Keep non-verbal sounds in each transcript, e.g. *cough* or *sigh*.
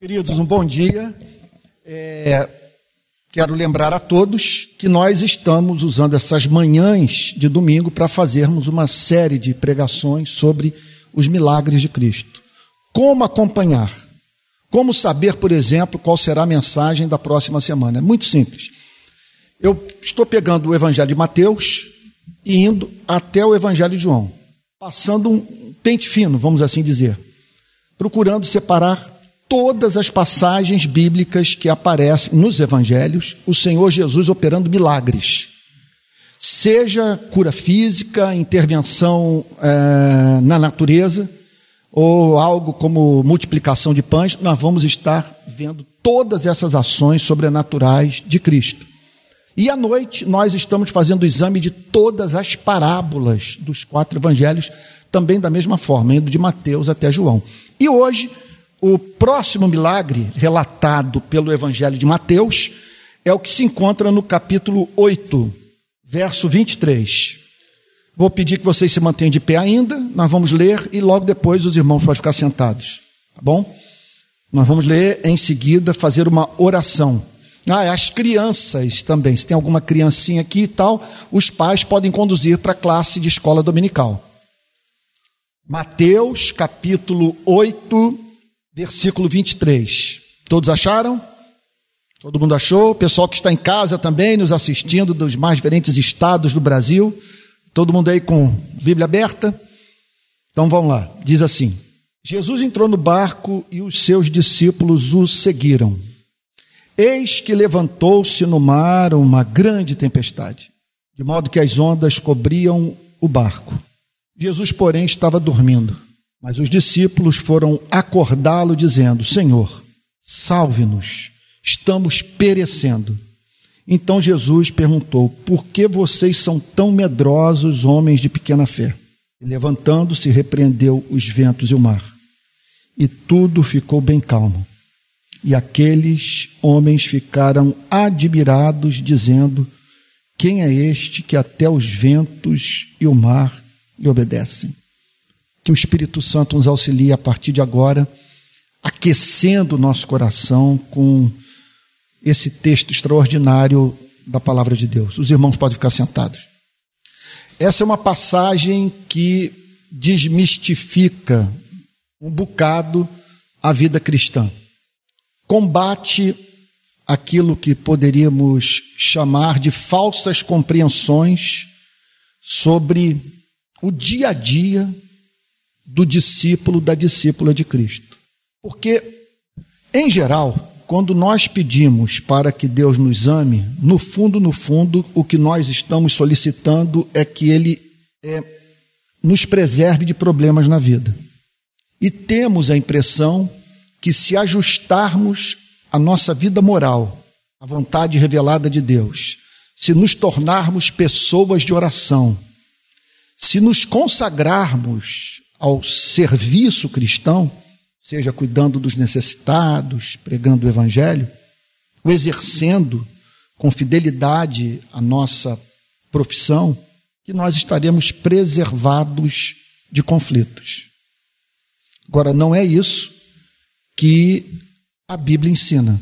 Queridos, um bom dia. É, quero lembrar a todos que nós estamos usando essas manhãs de domingo para fazermos uma série de pregações sobre os milagres de Cristo. Como acompanhar? Como saber, por exemplo, qual será a mensagem da próxima semana? É muito simples. Eu estou pegando o Evangelho de Mateus e indo até o Evangelho de João, passando um pente fino, vamos assim dizer, procurando separar todas as passagens bíblicas que aparecem nos evangelhos, o Senhor Jesus operando milagres. Seja cura física, intervenção é, na natureza, ou algo como multiplicação de pães, nós vamos estar vendo todas essas ações sobrenaturais de Cristo. E à noite nós estamos fazendo o exame de todas as parábolas dos quatro evangelhos, também da mesma forma, indo de Mateus até João. E hoje o próximo milagre relatado pelo Evangelho de Mateus é o que se encontra no capítulo 8, verso 23. Vou pedir que vocês se mantenham de pé ainda, nós vamos ler e logo depois os irmãos podem ficar sentados, tá bom? Nós vamos ler em seguida, fazer uma oração. Ah, as crianças também, se tem alguma criancinha aqui e tal, os pais podem conduzir para a classe de escola dominical. Mateus capítulo 8, versículo 23. Todos acharam? Todo mundo achou? O pessoal que está em casa também, nos assistindo dos mais diferentes estados do Brasil. Todo mundo aí com Bíblia aberta? Então vamos lá. Diz assim: Jesus entrou no barco e os seus discípulos o seguiram. Eis que levantou-se no mar uma grande tempestade, de modo que as ondas cobriam o barco. Jesus, porém, estava dormindo. Mas os discípulos foram acordá-lo, dizendo: Senhor, salve-nos, estamos perecendo. Então Jesus perguntou: Por que vocês são tão medrosos, homens de pequena fé? Levantando-se, repreendeu os ventos e o mar. E tudo ficou bem calmo. E aqueles homens ficaram admirados, dizendo: Quem é este que até os ventos e o mar lhe obedecem? Que o Espírito Santo nos auxilie a partir de agora, aquecendo o nosso coração com esse texto extraordinário da palavra de Deus. Os irmãos podem ficar sentados. Essa é uma passagem que desmistifica um bocado a vida cristã. Combate aquilo que poderíamos chamar de falsas compreensões sobre o dia a dia do discípulo, da discípula de Cristo. Porque, em geral, quando nós pedimos para que Deus nos ame, no fundo, no fundo, o que nós estamos solicitando é que Ele é, nos preserve de problemas na vida. E temos a impressão que, se ajustarmos a nossa vida moral à vontade revelada de Deus, se nos tornarmos pessoas de oração, se nos consagrarmos ao serviço cristão, seja cuidando dos necessitados, pregando o evangelho, ou exercendo com fidelidade a nossa profissão, que nós estaremos preservados de conflitos. Agora, não é isso que a Bíblia ensina.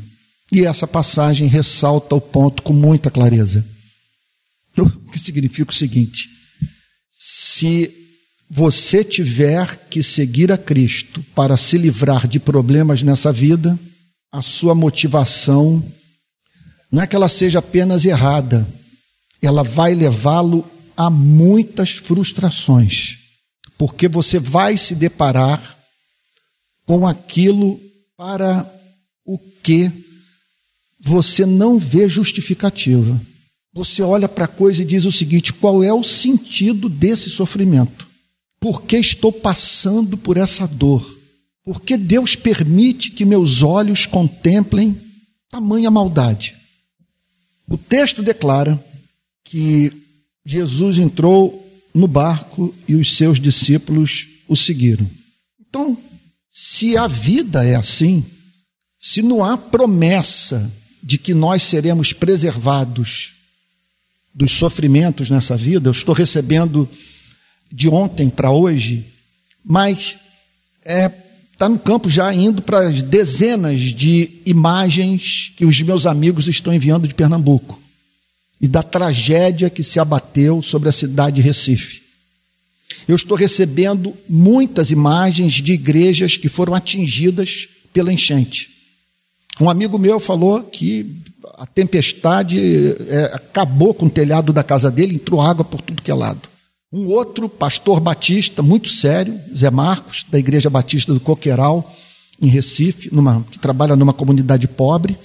E essa passagem ressalta o ponto com muita clareza. *laughs* O que significa o seguinte: se você tiver que seguir a Cristo para se livrar de problemas nessa vida, a sua motivação não é que ela seja apenas errada, ela vai levá-lo a muitas frustrações, porque você vai se deparar com aquilo para o que você não vê justificativa. Você olha para a coisa e diz o seguinte: qual é o sentido desse sofrimento? Por que estou passando por essa dor? Por que Deus permite que meus olhos contemplem tamanha maldade? O texto declara que Jesus entrou no barco e os seus discípulos o seguiram. Então, se a vida é assim, se não há promessa de que nós seremos preservados dos sofrimentos nessa vida, eu estou recebendo de ontem para hoje, mas é, está no campo já indo para as dezenas de imagens que os meus amigos estão enviando de Pernambuco e da tragédia que se abateu sobre a cidade de Recife. Eu estou recebendo muitas imagens de igrejas que foram atingidas pela enchente. Um amigo meu falou que a tempestade é, acabou com o telhado da casa dele, entrou água por tudo que é lado. Um outro pastor batista, muito sério, Zé Marcos, da Igreja Batista do Coqueiral, em Recife, numa, que trabalha numa comunidade pobre,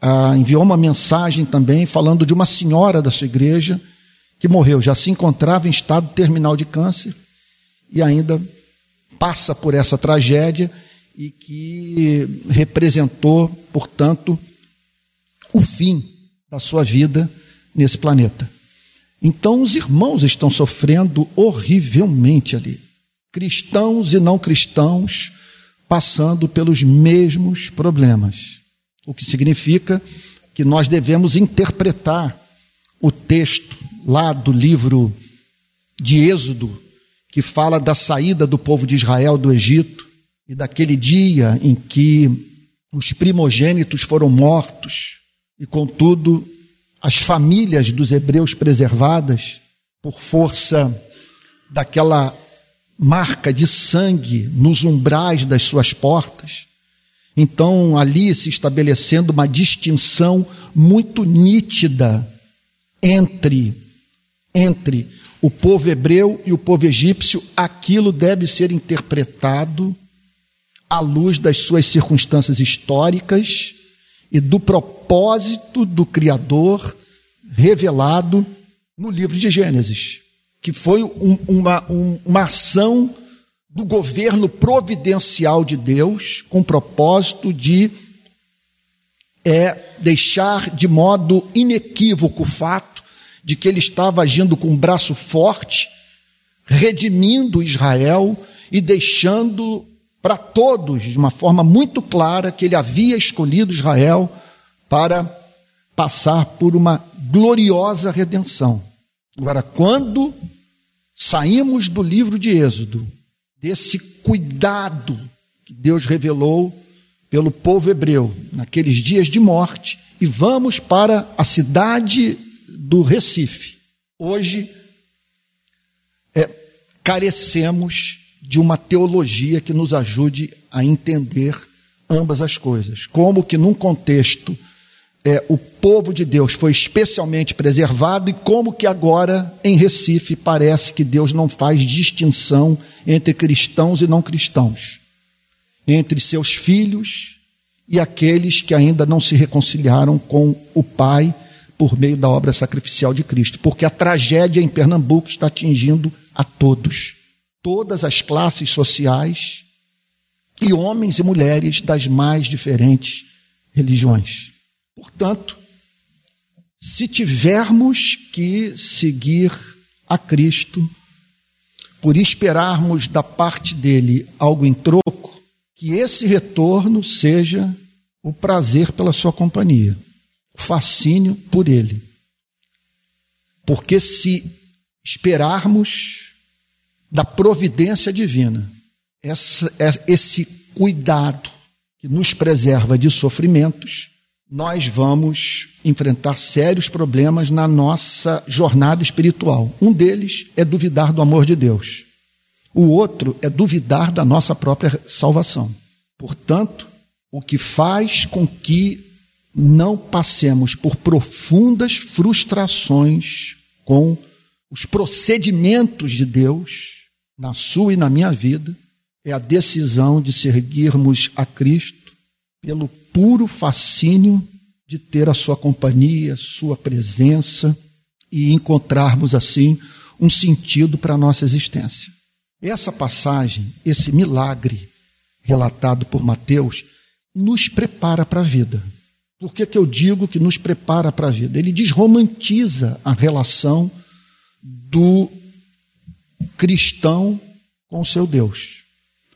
ah, enviou uma mensagem também falando de uma senhora da sua igreja que morreu, já se encontrava em estado terminal de câncer e ainda passa por essa tragédia e que representou, portanto, o fim da sua vida nesse planeta. Então, os irmãos estão sofrendo horrivelmente ali. Cristãos e não cristãos passando pelos mesmos problemas. O que significa que nós devemos interpretar o texto lá do livro de Êxodo, que fala da saída do povo de Israel do Egito e daquele dia em que os primogênitos foram mortos e, contudo, as famílias dos hebreus preservadas por força daquela marca de sangue nos umbrais das suas portas. Então, ali se estabelecendo uma distinção muito nítida entre entre o povo hebreu e o povo egípcio, aquilo deve ser interpretado à luz das suas circunstâncias históricas e do propósito do Criador revelado no livro de Gênesis, que foi um, uma, um, uma ação do governo providencial de Deus com o propósito de é, deixar de modo inequívoco o fato de que ele estava agindo com um braço forte, redimindo Israel e deixando para todos, de uma forma muito clara, que ele havia escolhido Israel para passar por uma gloriosa redenção. Agora, quando saímos do livro de Êxodo, desse cuidado que Deus revelou pelo povo hebreu naqueles dias de morte, e vamos para a cidade do Recife. Hoje, é, carecemos de uma teologia que nos ajude a entender ambas as coisas. Como que num contexto é, o povo de Deus foi especialmente preservado e como que agora em Recife parece que Deus não faz distinção entre cristãos e não cristãos, entre seus filhos e aqueles que ainda não se reconciliaram com o Pai por meio da obra sacrificial de Cristo, porque a tragédia em Pernambuco está atingindo a todos todas as classes sociais e homens e mulheres das mais diferentes religiões. Portanto, se tivermos que seguir a Cristo, por esperarmos da parte dele algo em troco, que esse retorno seja o prazer pela sua companhia, o fascínio por ele. Porque se esperarmos da providência divina. É, esse cuidado que nos preserva de sofrimentos, nós vamos enfrentar sérios problemas na nossa jornada espiritual. Um deles é duvidar do amor de Deus. O outro é duvidar da nossa própria salvação. Portanto, o que faz com que não passemos por profundas frustrações com os procedimentos de Deus na sua e na minha vida é a decisão de seguirmos a Cristo pelo puro fascínio de ter a sua companhia, sua presença e encontrarmos assim um sentido para a nossa existência. Essa passagem, esse milagre relatado por Mateus, nos prepara para a vida. Por que, que eu digo que nos prepara para a vida? Ele desromantiza a relação do cristão com o seu Deus.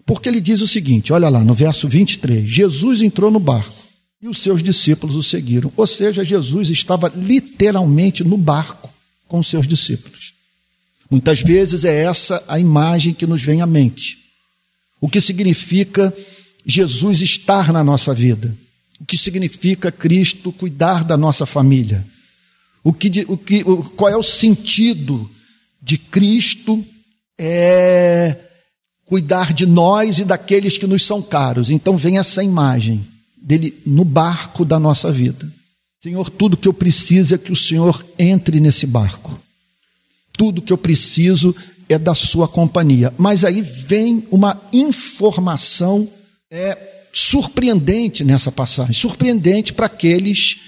Porque ele diz o seguinte: olha lá, no verso 23, Jesus entrou no barco e os seus discípulos o seguiram. Ou seja, Jesus estava literalmente no barco com os seus discípulos. Muitas vezes é essa a imagem que nos vem à mente. o que significa Jesus estar na nossa vida, o que significa Cristo cuidar da nossa família, o que, o que, qual é o sentido de Cristo é cuidar de nós e daqueles que nos são caros. Então vem essa imagem dele no barco da nossa vida. Senhor, tudo que eu preciso é que o Senhor entre nesse barco. Tudo que eu preciso é da sua companhia. Mas aí vem uma informação é, surpreendente nessa passagem, surpreendente para aqueles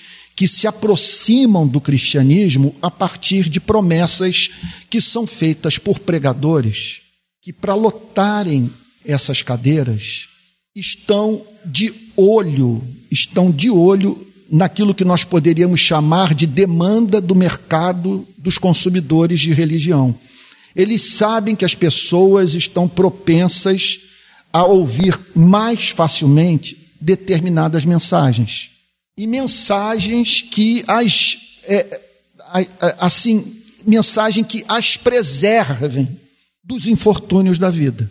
que se aproximam do cristianismo a partir de promessas que são feitas por pregadores que, para lotarem essas cadeiras, estão de olho, estão de olho naquilo que nós poderíamos chamar de demanda do mercado dos consumidores de religião. Eles sabem que as pessoas estão propensas a ouvir mais facilmente determinadas mensagens. E mensagens que as é, assim, mensagem que as preservem dos infortúnios da vida.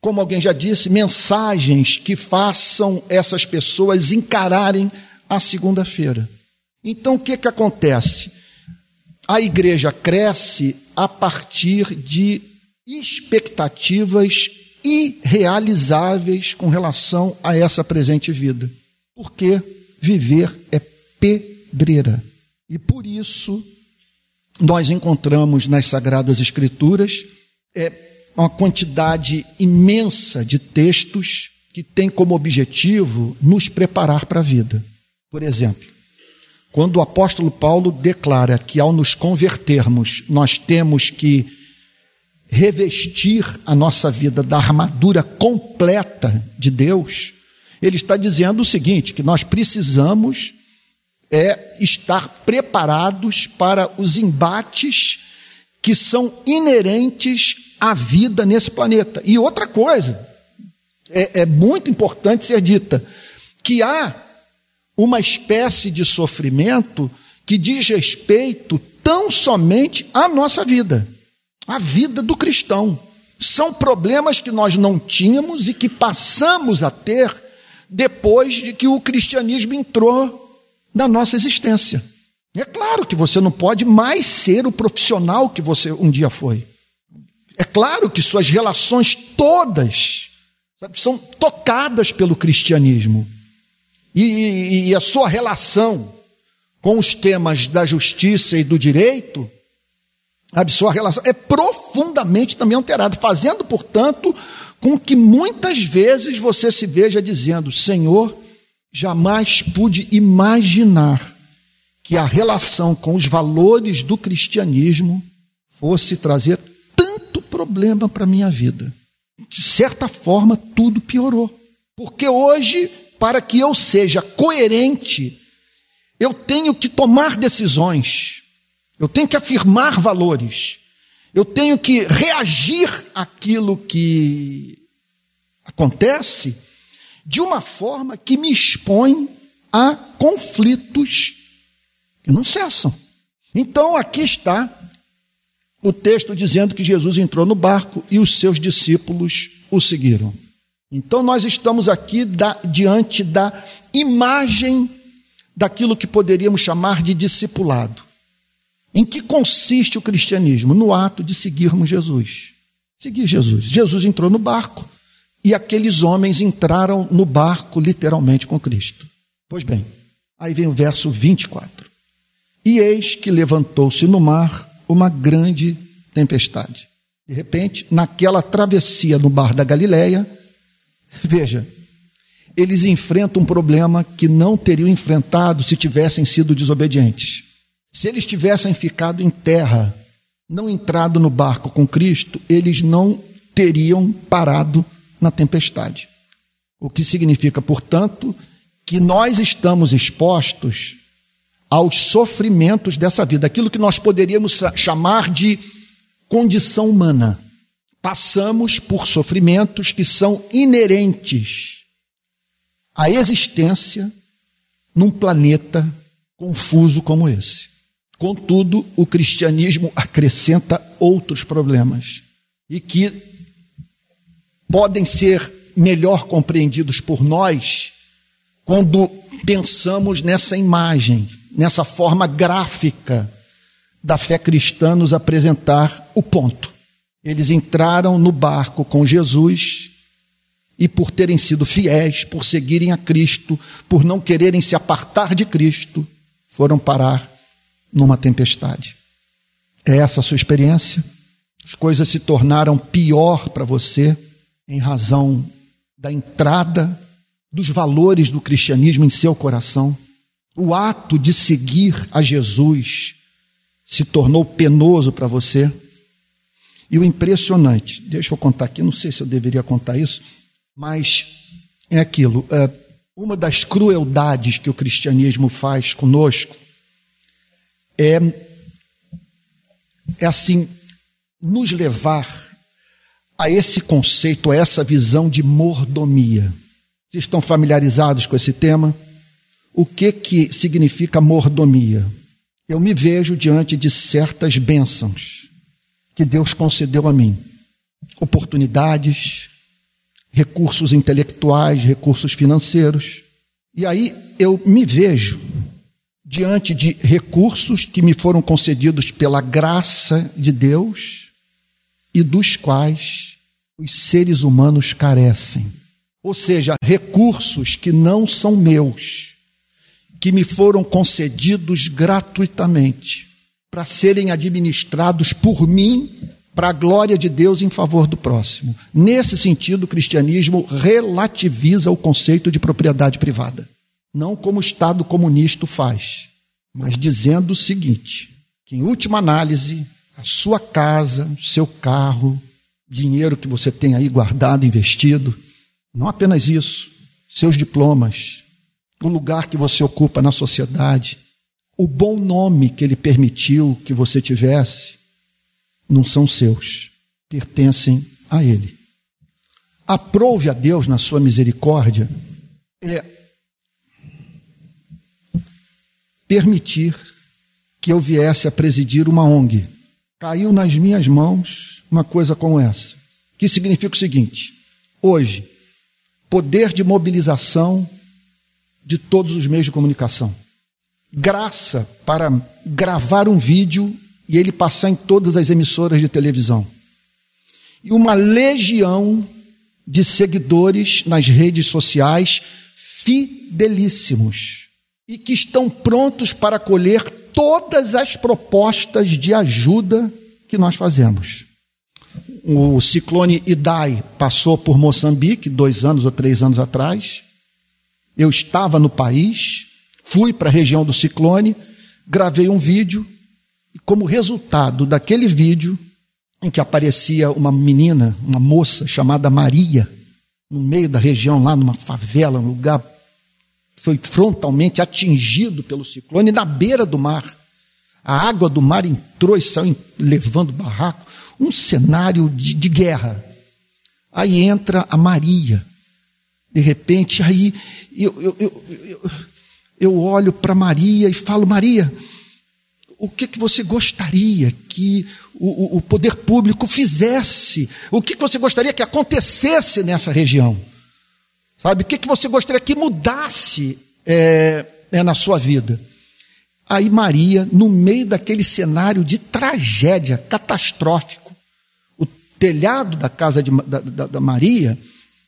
Como alguém já disse, mensagens que façam essas pessoas encararem a segunda-feira. Então o que, que acontece? A igreja cresce a partir de expectativas irrealizáveis com relação a essa presente vida. Porque viver é pedreira. E por isso nós encontramos nas Sagradas Escrituras é, uma quantidade imensa de textos que tem como objetivo nos preparar para a vida. Por exemplo, quando o apóstolo Paulo declara que ao nos convertermos, nós temos que revestir a nossa vida da armadura completa de Deus, ele está dizendo o seguinte: que nós precisamos é estar preparados para os embates que são inerentes à vida nesse planeta. E outra coisa, é, é muito importante ser dita, que há uma espécie de sofrimento que diz respeito tão somente à nossa vida, à vida do cristão. São problemas que nós não tínhamos e que passamos a ter depois de que o cristianismo entrou na nossa existência. É claro que você não pode mais ser o profissional que você um dia foi. É claro que suas relações todas sabe, são tocadas pelo cristianismo. E, e, a sua relação com os temas da justiça e do direito, a sua relação é profundamente também alterada, fazendo, portanto, com que muitas vezes você se veja dizendo: Senhor, jamais pude imaginar que a relação com os valores do cristianismo fosse trazer tanto problema para a minha vida. De certa forma, tudo piorou. Porque hoje para que eu seja coerente, eu tenho que tomar decisões, eu tenho que afirmar valores, eu tenho que reagir àquilo que acontece de uma forma que me expõe a conflitos que não cessam. Então aqui está o texto dizendo que Jesus entrou no barco e os seus discípulos o seguiram. Então nós estamos aqui da, diante da imagem daquilo que poderíamos chamar de discipulado. Em que consiste o cristianismo? No ato de seguirmos Jesus. Seguir Jesus. Jesus entrou no barco e aqueles homens entraram no barco literalmente com Cristo. Pois bem, aí vem o verso 24. E eis que levantou-se no mar uma grande tempestade. De repente, naquela travessia no bar da Galileia, Veja, eles enfrentam um problema que não teriam enfrentado se tivessem sido desobedientes. Se eles tivessem ficado em terra, não entrado no barco com Cristo, eles não teriam parado na tempestade. O que significa, portanto, que nós estamos expostos aos sofrimentos dessa vida, aquilo que nós poderíamos chamar de condição humana passamos por sofrimentos que são inerentes à existência num planeta confuso como esse. Contudo, o cristianismo acrescenta outros problemas e que podem ser melhor compreendidos por nós quando pensamos nessa imagem, nessa forma gráfica da fé cristã nos apresentar o ponto. Eles entraram no barco com Jesus e, por terem sido fiéis, por seguirem a Cristo, por não quererem se apartar de Cristo, foram parar numa tempestade. É essa a sua experiência? As coisas se tornaram pior para você em razão da entrada dos valores do cristianismo em seu coração. O ato de seguir a Jesus se tornou penoso para você. E o impressionante, deixa eu contar aqui, não sei se eu deveria contar isso, mas é aquilo. É, uma das crueldades que o cristianismo faz conosco é, é assim, nos levar a esse conceito, a essa visão de mordomia. Vocês estão familiarizados com esse tema? O que que significa mordomia? Eu me vejo diante de certas bênçãos que Deus concedeu a mim. Oportunidades, recursos intelectuais, recursos financeiros. E aí eu me vejo diante de recursos que me foram concedidos pela graça de Deus e dos quais os seres humanos carecem. Ou seja, recursos que não são meus, que me foram concedidos gratuitamente, para serem administrados por mim para a glória de Deus em favor do próximo. Nesse sentido, o cristianismo relativiza o conceito de propriedade privada. Não como o Estado comunista faz, mas dizendo o seguinte: que em última análise, a sua casa, o seu carro, dinheiro que você tem aí guardado, investido. Não apenas isso, seus diplomas, o lugar que você ocupa na sociedade, o bom nome que ele permitiu que você tivesse, não são seus, pertencem a ele. Aprove a Deus na sua misericórdia é permitir que eu viesse a presidir uma ONG. Caiu nas minhas mãos uma coisa como essa, que significa o seguinte: hoje, poder de mobilização de todos os meios de comunicação, graça para gravar um vídeo e ele passar em todas as emissoras de televisão, e uma legião de seguidores nas redes sociais fidelíssimos e que estão prontos para acolher todas as propostas de ajuda que nós fazemos. O ciclone Idai passou por Moçambique dois anos ou três anos atrás. Eu estava no país, fui para a região do ciclone, gravei um vídeo e, como resultado daquele vídeo, em que aparecia uma menina, uma moça chamada Maria, no meio da região, lá numa favela, num lugar foi frontalmente atingido pelo ciclone na beira do mar. A água do mar entrou e saiu levando barraco. Um cenário de, de guerra. Aí entra a Maria. De repente, aí eu, eu, eu, eu, olho para Maria e falo: Maria, o que, que você gostaria que o, o poder público fizesse? O que, que você gostaria que acontecesse nessa região? Sabe? O que, que você gostaria que mudasse é, é, na sua vida? Aí Maria, no meio daquele cenário de tragédia catastrófico, o telhado da casa de, da, da, da Maria,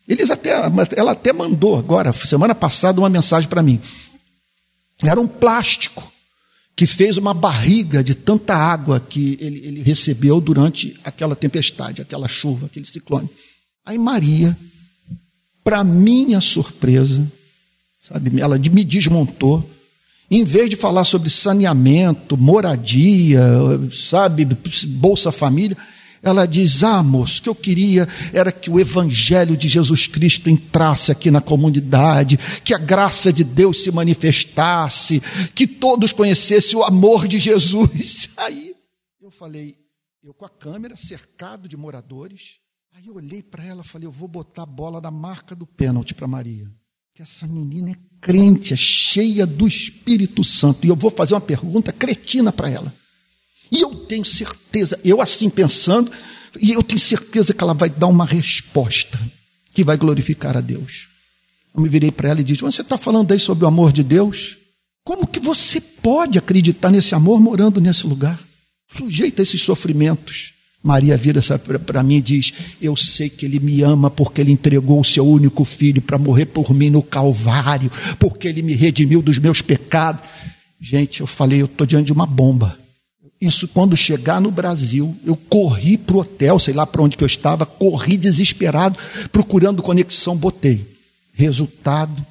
eles até, ela até mandou agora, semana passada, uma mensagem para mim. Era um plástico que fez uma barriga de tanta água que ele, ele recebeu durante aquela tempestade, aquela chuva, aquele ciclone. Aí Maria para minha surpresa, sabe, ela me desmontou. Em vez de falar sobre saneamento, moradia, sabe, Bolsa Família, ela diz: Ah, moço, o que eu queria era que o Evangelho de Jesus Cristo entrasse aqui na comunidade, que a graça de Deus se manifestasse, que todos conhecessem o amor de Jesus. *laughs* Aí eu falei, eu com a câmera cercado de moradores, Aí eu olhei para ela e falei: eu vou botar a bola na marca do pênalti para Maria. Que essa menina é crente, é cheia do Espírito Santo. E eu vou fazer uma pergunta cretina para ela. E eu tenho certeza, eu assim pensando, E eu tenho certeza que ela vai dar uma resposta que vai glorificar a Deus. Eu me virei para ela e disse: Você está falando aí sobre o amor de Deus? Como que você pode acreditar nesse amor morando nesse lugar? Sujeito a esses sofrimentos. Maria vira para mim e diz: Eu sei que Ele me ama porque Ele entregou o seu único filho para morrer por mim no Calvário, porque Ele me redimiu dos meus pecados. Gente, eu falei: Eu estou diante de uma bomba. Isso quando chegar no Brasil, eu corri para o hotel, sei lá para onde que eu estava, corri desesperado, procurando conexão, botei. Resultado: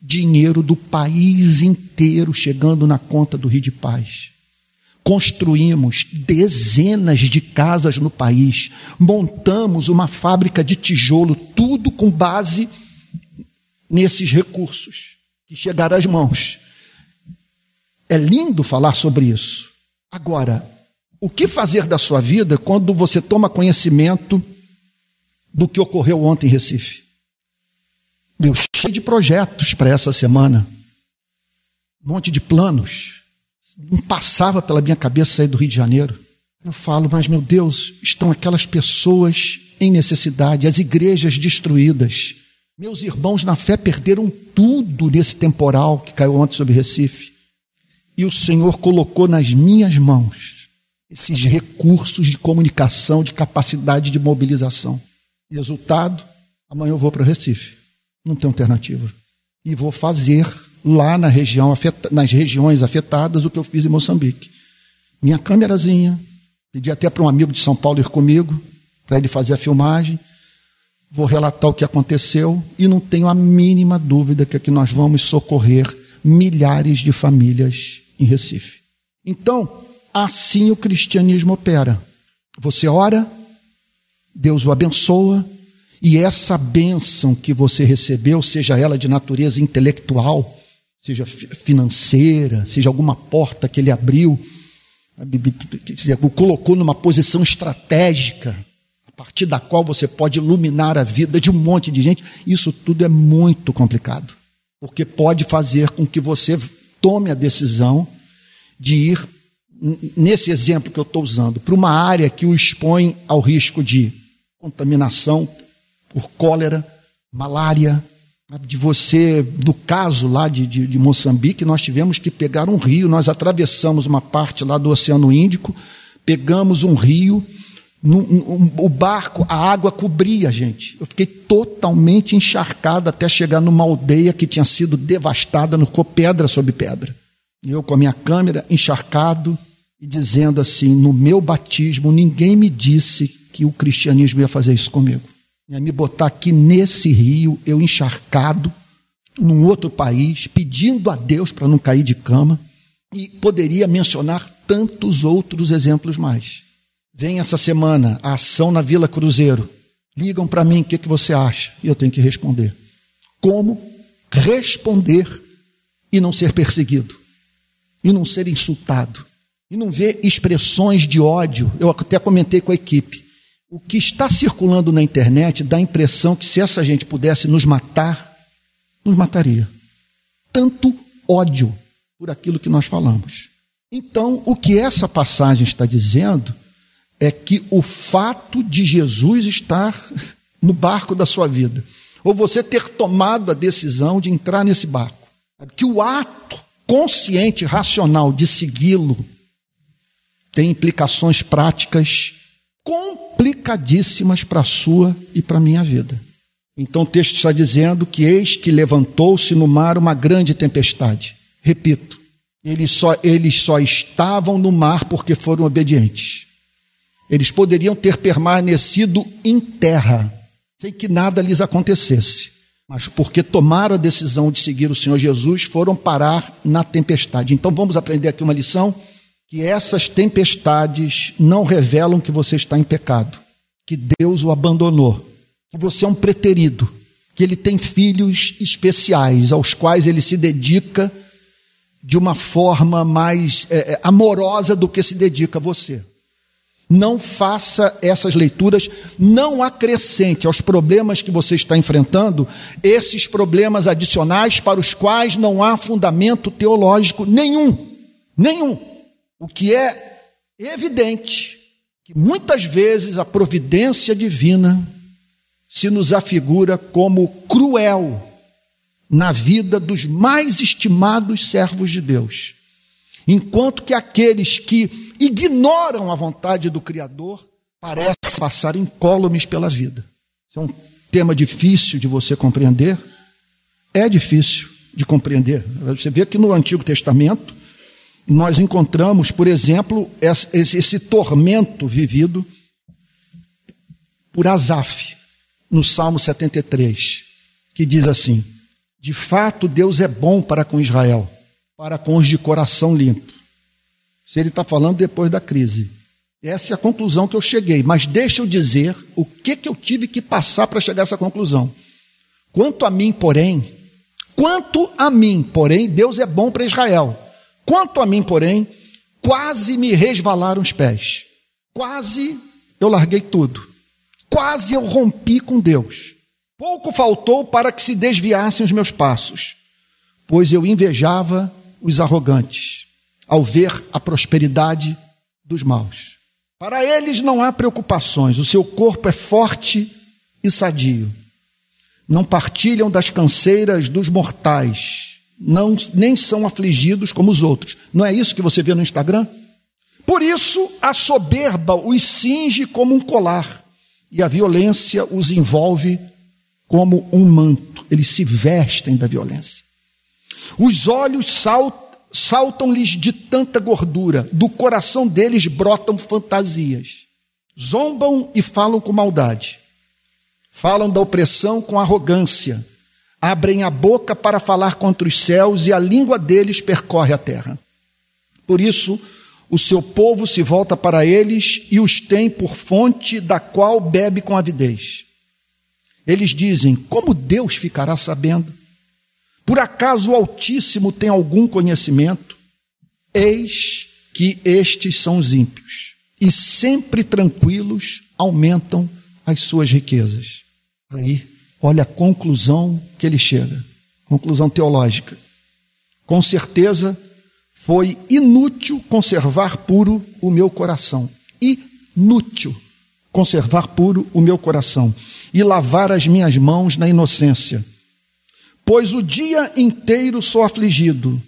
dinheiro do país inteiro chegando na conta do Rio de Paz. Construímos dezenas de casas no país, montamos uma fábrica de tijolo, tudo com base nesses recursos que chegaram às mãos. É lindo falar sobre isso. Agora, o que fazer da sua vida quando você toma conhecimento do que ocorreu ontem em Recife? Meu, cheio de projetos para essa semana, um monte de planos. Não passava pela minha cabeça sair do Rio de Janeiro. Eu falo, mas meu Deus, estão aquelas pessoas em necessidade, as igrejas destruídas. Meus irmãos na fé perderam tudo nesse temporal que caiu ontem sobre Recife. E o Senhor colocou nas minhas mãos esses recursos de comunicação, de capacidade de mobilização. Resultado: amanhã eu vou para Recife. Não tem alternativa. E vou fazer lá na região, nas regiões afetadas o que eu fiz em Moçambique. Minha câmerazinha, pedi até para um amigo de São Paulo ir comigo, para ele fazer a filmagem. Vou relatar o que aconteceu e não tenho a mínima dúvida que aqui nós vamos socorrer milhares de famílias em Recife. Então, assim o cristianismo opera. Você ora, Deus o abençoa, e essa bênção que você recebeu, seja ela de natureza intelectual, seja financeira, seja alguma porta que ele abriu, colocou numa posição estratégica, a partir da qual você pode iluminar a vida de um monte de gente, isso tudo é muito complicado, porque pode fazer com que você tome a decisão de ir, nesse exemplo que eu estou usando, para uma área que o expõe ao risco de contaminação por cólera, malária, de você, no caso lá de, de, de, Moçambique, nós tivemos que pegar um rio, nós atravessamos uma parte lá do Oceano Índico, pegamos um rio, no, o barco, a água cobria a gente. Eu fiquei totalmente encharcado até chegar numa aldeia que tinha sido devastada, no pedra sobre pedra. E eu com a minha câmera encharcado e dizendo assim: no meu batismo, ninguém me disse que o cristianismo ia fazer isso comigo. Ia me botar aqui nesse rio, eu encharcado, num outro país, pedindo a Deus para não cair de cama. E poderia mencionar tantos outros exemplos mais. Vem essa semana a ação na Vila Cruzeiro. Ligam para mim, o que, que você acha? E eu tenho que responder. Como responder e não ser perseguido? e não ser insultado, e não ver expressões de ódio. Eu até comentei com a equipe. O que está circulando na internet dá a impressão que se essa gente pudesse nos matar, nos mataria. Tanto ódio por aquilo que nós falamos. Então, o que essa passagem está dizendo é que o fato de Jesus estar no barco da sua vida, ou você ter tomado a decisão de entrar nesse barco, que o ato consciente, racional de segui-lo tem implicações práticas complicadíssimas para a sua e para a minha vida. Então o texto está dizendo que eis que levantou-se no mar uma grande tempestade. Repito, eles só, eles só estavam no mar porque foram obedientes. Eles poderiam ter permanecido em terra, sem que nada lhes acontecesse mas porque tomaram a decisão de seguir o Senhor Jesus, foram parar na tempestade. Então vamos aprender aqui uma lição: que essas tempestades não revelam que você está em pecado, que Deus o abandonou, que você é um preterido, que ele tem filhos especiais aos quais ele se dedica de uma forma mais é, amorosa do que se dedica a você. Não faça essas leituras, não acrescente aos problemas que você está enfrentando esses problemas adicionais para os quais não há fundamento teológico nenhum. Nenhum. O que é evidente que muitas vezes a providência divina se nos afigura como cruel na vida dos mais estimados servos de Deus, enquanto que aqueles que ignoram a vontade do Criador parecem passar incólumes pela vida. Isso é um tema difícil de você compreender? É difícil de compreender. Você vê que no Antigo Testamento nós encontramos, por exemplo, esse, esse tormento vivido por Asaf, no Salmo 73, que diz assim: De fato, Deus é bom para com Israel, para com os de coração limpo. Se ele está falando depois da crise. Essa é a conclusão que eu cheguei. Mas deixa eu dizer o que, que eu tive que passar para chegar a essa conclusão. Quanto a mim, porém, quanto a mim, porém, Deus é bom para Israel. Quanto a mim, porém, quase me resvalaram os pés. Quase eu larguei tudo. Quase eu rompi com Deus. Pouco faltou para que se desviassem os meus passos, pois eu invejava os arrogantes ao ver a prosperidade dos maus. Para eles não há preocupações, o seu corpo é forte e sadio. Não partilham das canseiras dos mortais, não nem são afligidos como os outros. Não é isso que você vê no Instagram? Por isso a soberba os cinge como um colar e a violência os envolve como um manto. Eles se vestem da violência. Os olhos saltam saltam-lhes de tanta gordura, do coração deles brotam fantasias. Zombam e falam com maldade. Falam da opressão com arrogância. Abrem a boca para falar contra os céus e a língua deles percorre a terra. Por isso, o seu povo se volta para eles e os tem por fonte da qual bebe com avidez. Eles dizem: Como Deus ficará sabendo? Por acaso o Altíssimo tem algum conhecimento? Eis que estes são os ímpios, e sempre tranquilos aumentam as suas riquezas. Aí, olha a conclusão que ele chega conclusão teológica. Com certeza, foi inútil conservar puro o meu coração. Inútil conservar puro o meu coração e lavar as minhas mãos na inocência Pois o dia inteiro sou afligido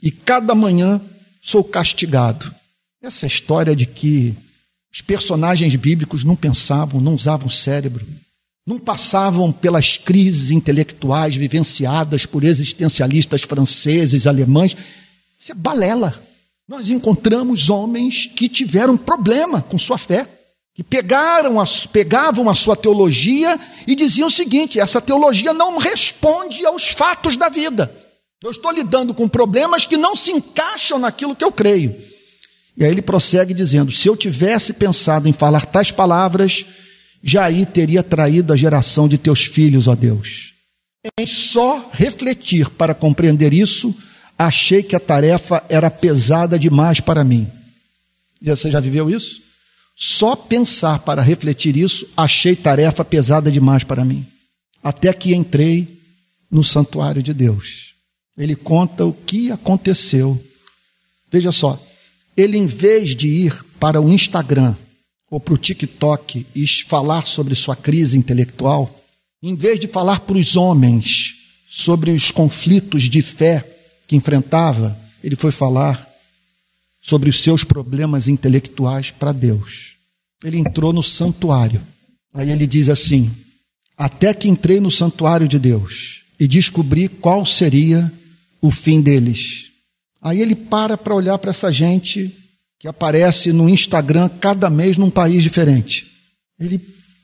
e cada manhã sou castigado. Essa história de que os personagens bíblicos não pensavam, não usavam cérebro, não passavam pelas crises intelectuais vivenciadas por existencialistas franceses, alemães. Isso é balela. Nós encontramos homens que tiveram problema com sua fé que pegaram a, pegavam a sua teologia e diziam o seguinte: essa teologia não responde aos fatos da vida. Eu estou lidando com problemas que não se encaixam naquilo que eu creio. E aí ele prossegue dizendo: se eu tivesse pensado em falar tais palavras, aí teria traído a geração de teus filhos, ó Deus. Em só refletir para compreender isso, achei que a tarefa era pesada demais para mim. Você já viveu isso? Só pensar para refletir isso, achei tarefa pesada demais para mim. Até que entrei no santuário de Deus. Ele conta o que aconteceu. Veja só, ele em vez de ir para o Instagram ou para o TikTok e falar sobre sua crise intelectual, em vez de falar para os homens sobre os conflitos de fé que enfrentava, ele foi falar sobre os seus problemas intelectuais para Deus. Ele entrou no santuário. Aí ele diz assim: Até que entrei no santuário de Deus e descobri qual seria o fim deles. Aí ele para para olhar para essa gente que aparece no Instagram cada mês num país diferente. Ele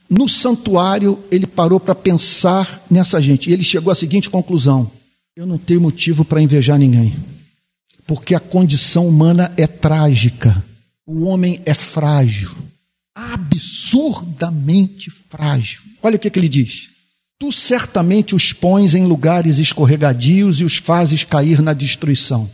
no santuário ele parou para pensar nessa gente e ele chegou à seguinte conclusão: eu não tenho motivo para invejar ninguém porque a condição humana é trágica. O homem é frágil, absurdamente frágil. Olha o que, que ele diz. Tu certamente os pões em lugares escorregadios e os fazes cair na destruição.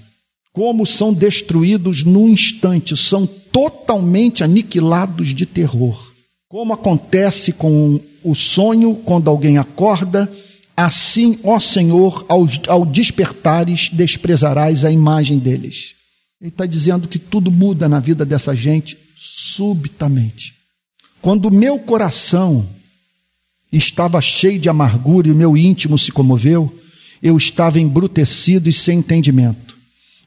Como são destruídos num instante, são totalmente aniquilados de terror. Como acontece com o sonho quando alguém acorda Assim, ó Senhor, ao, ao despertares, desprezarás a imagem deles. Ele está dizendo que tudo muda na vida dessa gente subitamente. Quando o meu coração estava cheio de amargura e o meu íntimo se comoveu, eu estava embrutecido e sem entendimento.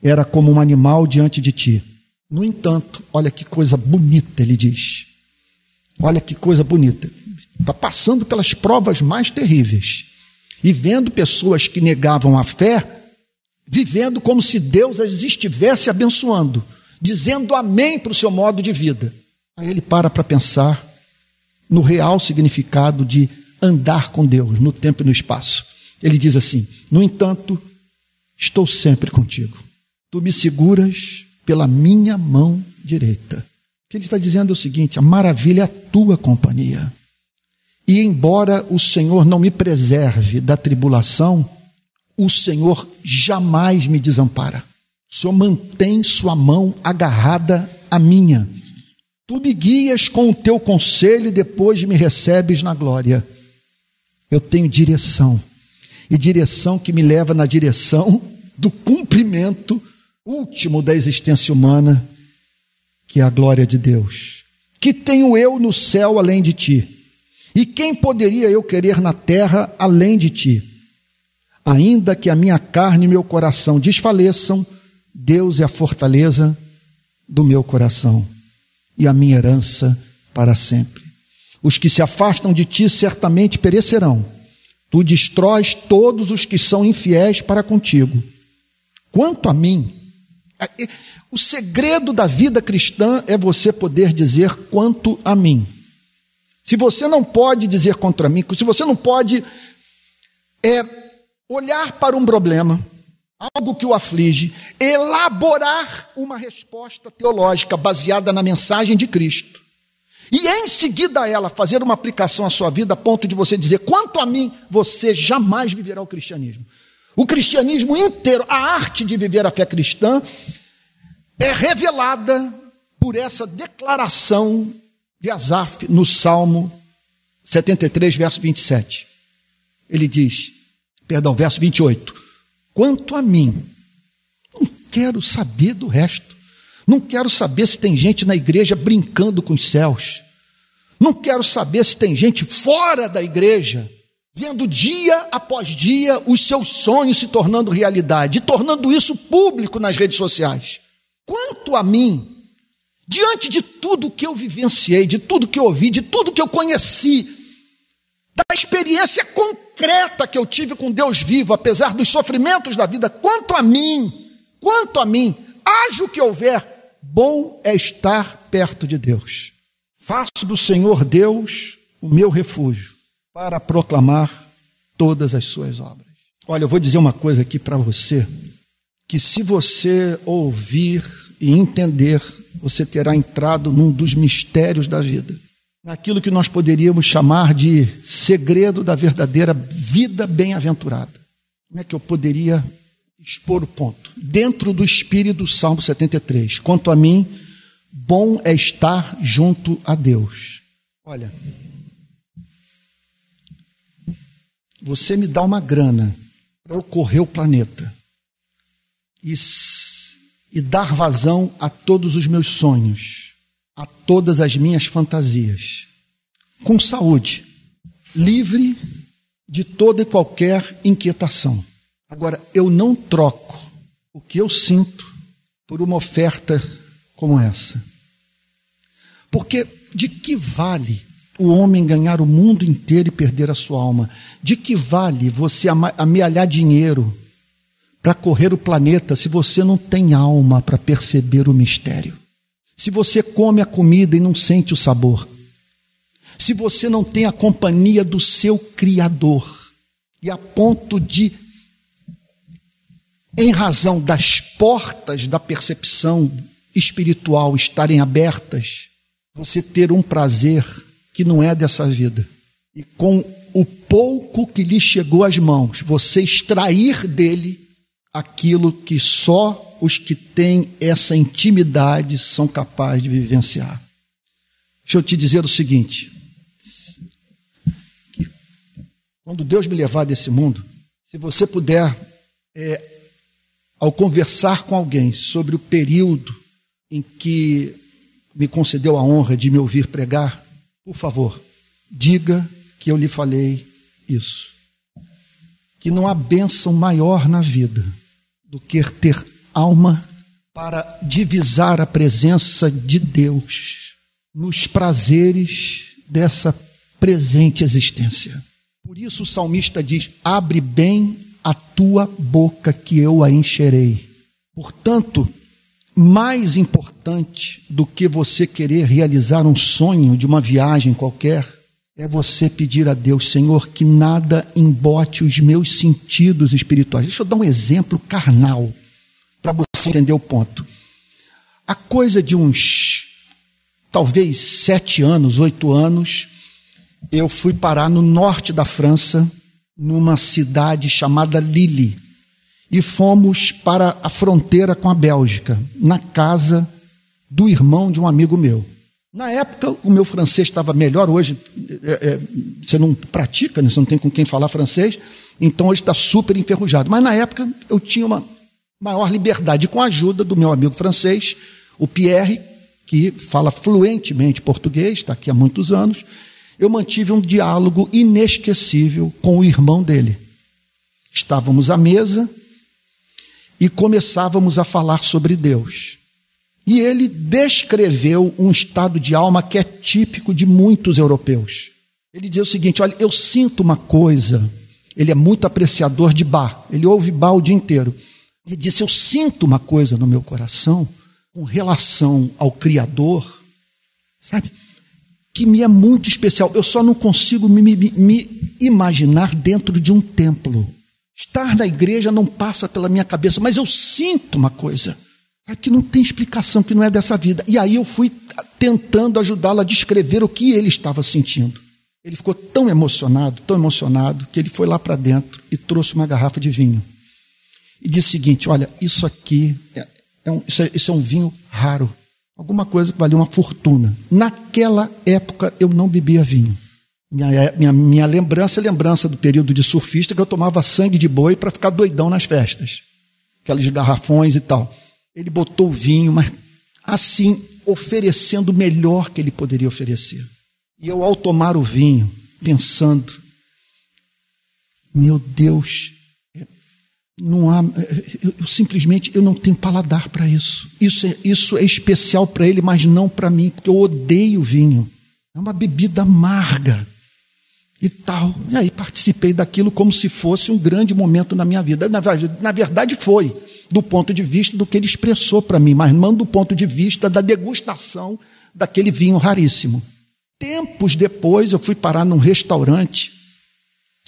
Era como um animal diante de ti. No entanto, olha que coisa bonita, ele diz. Olha que coisa bonita. Está passando pelas provas mais terríveis e vendo pessoas que negavam a fé, vivendo como se Deus as estivesse abençoando, dizendo amém para o seu modo de vida. Aí ele para para pensar no real significado de andar com Deus no tempo e no espaço. Ele diz assim: No entanto, estou sempre contigo. Tu me seguras pela minha mão direita. O que ele está dizendo é o seguinte: a maravilha é a tua companhia. E embora o Senhor não me preserve da tribulação, o Senhor jamais me desampara. Senhor mantém sua mão agarrada à minha. Tu me guias com o teu conselho e depois me recebes na glória. Eu tenho direção, e direção que me leva na direção do cumprimento último da existência humana, que é a glória de Deus. Que tenho eu no céu além de ti? E quem poderia eu querer na terra além de ti? Ainda que a minha carne e meu coração desfaleçam, Deus é a fortaleza do meu coração e a minha herança para sempre. Os que se afastam de ti certamente perecerão. Tu destróis todos os que são infiéis para contigo. Quanto a mim, o segredo da vida cristã é você poder dizer quanto a mim. Se você não pode dizer contra mim, se você não pode é, olhar para um problema, algo que o aflige, elaborar uma resposta teológica baseada na mensagem de Cristo, e em seguida ela fazer uma aplicação à sua vida a ponto de você dizer: quanto a mim, você jamais viverá o cristianismo. O cristianismo inteiro, a arte de viver a fé cristã, é revelada por essa declaração de Asaf no Salmo 73, verso 27. Ele diz, perdão, verso 28. Quanto a mim, não quero saber do resto. Não quero saber se tem gente na igreja brincando com os céus. Não quero saber se tem gente fora da igreja, vendo dia após dia os seus sonhos se tornando realidade, e tornando isso público nas redes sociais. Quanto a mim, diante de tudo que eu vivenciei, de tudo que eu ouvi, de tudo que eu conheci, da experiência concreta que eu tive com Deus vivo, apesar dos sofrimentos da vida, quanto a mim, quanto a mim, haja o que houver, bom é estar perto de Deus. Faço do Senhor Deus o meu refúgio para proclamar todas as suas obras. Olha, eu vou dizer uma coisa aqui para você, que se você ouvir e entender você terá entrado num dos mistérios da vida, naquilo que nós poderíamos chamar de segredo da verdadeira vida bem-aventurada. Como é que eu poderia expor o ponto? Dentro do espírito do Salmo 73. Quanto a mim, bom é estar junto a Deus. Olha, você me dá uma grana para eu correr o planeta. E e dar vazão a todos os meus sonhos, a todas as minhas fantasias, com saúde, livre de toda e qualquer inquietação. Agora, eu não troco o que eu sinto por uma oferta como essa. Porque de que vale o homem ganhar o mundo inteiro e perder a sua alma? De que vale você amealhar dinheiro para correr o planeta se você não tem alma para perceber o mistério? Se você come a comida e não sente o sabor? Se você não tem a companhia do seu Criador e a ponto de, em razão das portas da percepção espiritual estarem abertas, você ter um prazer que não é dessa vida. E com o pouco que lhe chegou às mãos, você extrair dele aquilo que só os que têm essa intimidade são capazes de vivenciar. Deixa eu te dizer o seguinte: quando Deus me levar desse mundo, se você puder, é, ao conversar com alguém sobre o período em que me concedeu a honra de me ouvir pregar, por favor, diga que eu lhe falei isso. Que não há bênção maior na vida do que ter alma para divisar a presença de Deus nos prazeres dessa presente existência. Por isso o salmista diz: Abre bem a tua boca que eu a encherei. Portanto, mais importante do que você querer realizar um sonho de uma viagem qualquer, é você pedir a Deus, Senhor, que nada embote os meus sentidos espirituais. Deixa eu dar um exemplo carnal para você entender o ponto. A coisa de uns, talvez sete anos, oito anos, eu fui parar no norte da França, numa cidade chamada Lille, e fomos para a fronteira com a Bélgica, na casa do irmão de um amigo meu. Na época, o meu francês estava melhor. Hoje, é, é, você não pratica, né? você não tem com quem falar francês, então hoje está super enferrujado. Mas na época, eu tinha uma maior liberdade, com a ajuda do meu amigo francês, o Pierre, que fala fluentemente português, está aqui há muitos anos. Eu mantive um diálogo inesquecível com o irmão dele. Estávamos à mesa e começávamos a falar sobre Deus. E ele descreveu um estado de alma que é típico de muitos europeus. Ele dizia o seguinte: Olha, eu sinto uma coisa. Ele é muito apreciador de bar, ele ouve bar o dia inteiro. Ele disse: Eu sinto uma coisa no meu coração com relação ao Criador, sabe? Que me é muito especial. Eu só não consigo me, me, me imaginar dentro de um templo. Estar na igreja não passa pela minha cabeça, mas eu sinto uma coisa que não tem explicação, que não é dessa vida. E aí eu fui tentando ajudá-lo a descrever o que ele estava sentindo. Ele ficou tão emocionado, tão emocionado, que ele foi lá para dentro e trouxe uma garrafa de vinho. E disse o seguinte: Olha, isso aqui é, é um, isso, é, isso é um vinho raro. Alguma coisa que valia uma fortuna. Naquela época eu não bebia vinho. Minha, minha, minha lembrança é lembrança do período de surfista que eu tomava sangue de boi para ficar doidão nas festas. Aqueles garrafões e tal. Ele botou o vinho, mas assim, oferecendo o melhor que ele poderia oferecer. E eu, ao tomar o vinho, pensando, meu Deus, não há, eu, eu, simplesmente eu não tenho paladar para isso. Isso é, isso é especial para ele, mas não para mim, porque eu odeio vinho. É uma bebida amarga e tal. E aí participei daquilo como se fosse um grande momento na minha vida. Na, verdade, foi do ponto de vista do que ele expressou para mim, mas não do ponto de vista da degustação daquele vinho raríssimo. Tempos depois, eu fui parar num restaurante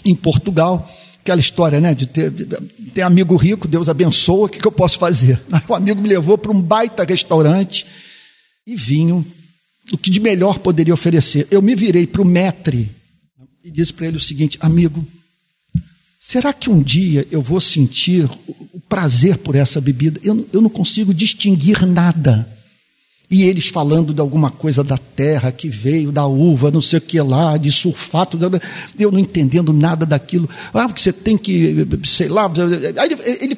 em Portugal. Aquela história, né? De ter, ter amigo rico, Deus abençoa, o que, que eu posso fazer? *laughs* O amigo me levou para um baita restaurante e vinho, o que de melhor poderia oferecer. Eu me virei para o metre e disse para ele o seguinte: amigo, Será que um dia eu vou sentir o prazer por essa bebida? Eu, eu não consigo distinguir nada. E eles falando de alguma coisa da terra que veio, da uva, não sei o que lá, de sulfato, eu não entendendo nada daquilo. Ah, porque você tem que, sei lá. Aí ele, ele,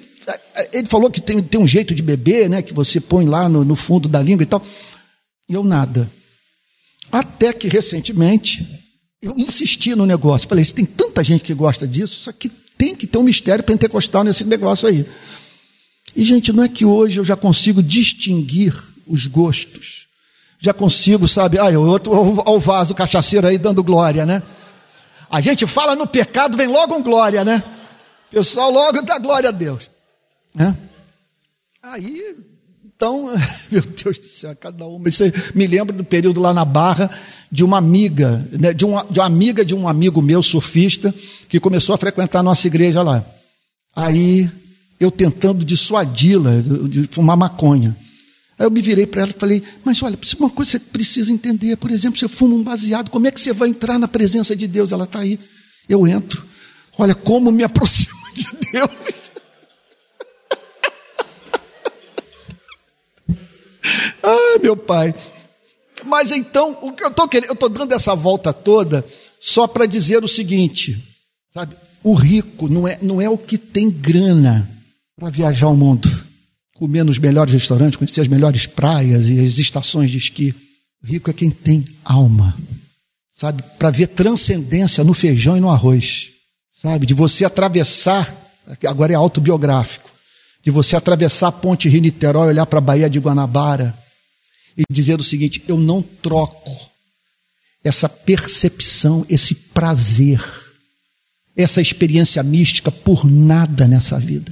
ele falou que tem, tem um jeito de beber, né, que você põe lá no, no fundo da língua e tal. E eu nada. Até que recentemente eu insisti no negócio. Falei, tem tanta gente que gosta disso, isso aqui tem que ter um mistério pentecostal nesse negócio aí. E, gente, não é que hoje eu já consigo distinguir os gostos. Já consigo, sabe? Ah, outro ao vaso cachaceiro aí dando glória, né? A gente fala no pecado, vem logo um glória, né? O pessoal logo dá glória a Deus. Né? Aí então, *laughs* meu Deus do céu, cada uma. Isso me lembra do período lá na Barra de uma amiga, né, de, uma, de uma amiga de um amigo meu, surfista, que começou a frequentar a nossa igreja lá. Aí, eu tentando dissuadi-la de fumar maconha. Aí eu me virei para ela e falei, mas olha, uma coisa você precisa entender, por exemplo, você fuma um baseado, como é que você vai entrar na presença de Deus? Ela está aí. Eu entro. Olha como me *laughs* aproxima de Deus. Ah, meu pai. Mas então, o que eu estou querendo, eu estou dando essa volta toda só para dizer o seguinte, sabe? O rico não é, não é o que tem grana para viajar o mundo. comer nos melhores restaurantes, conhecer as melhores praias e as estações de esqui. O rico é quem tem alma, sabe? Para ver transcendência no feijão e no arroz, sabe? De você atravessar, agora é autobiográfico, de você atravessar a ponte Rio-Niterói, olhar para a Baía de Guanabara e dizer o seguinte: eu não troco essa percepção, esse prazer, essa experiência mística por nada nessa vida.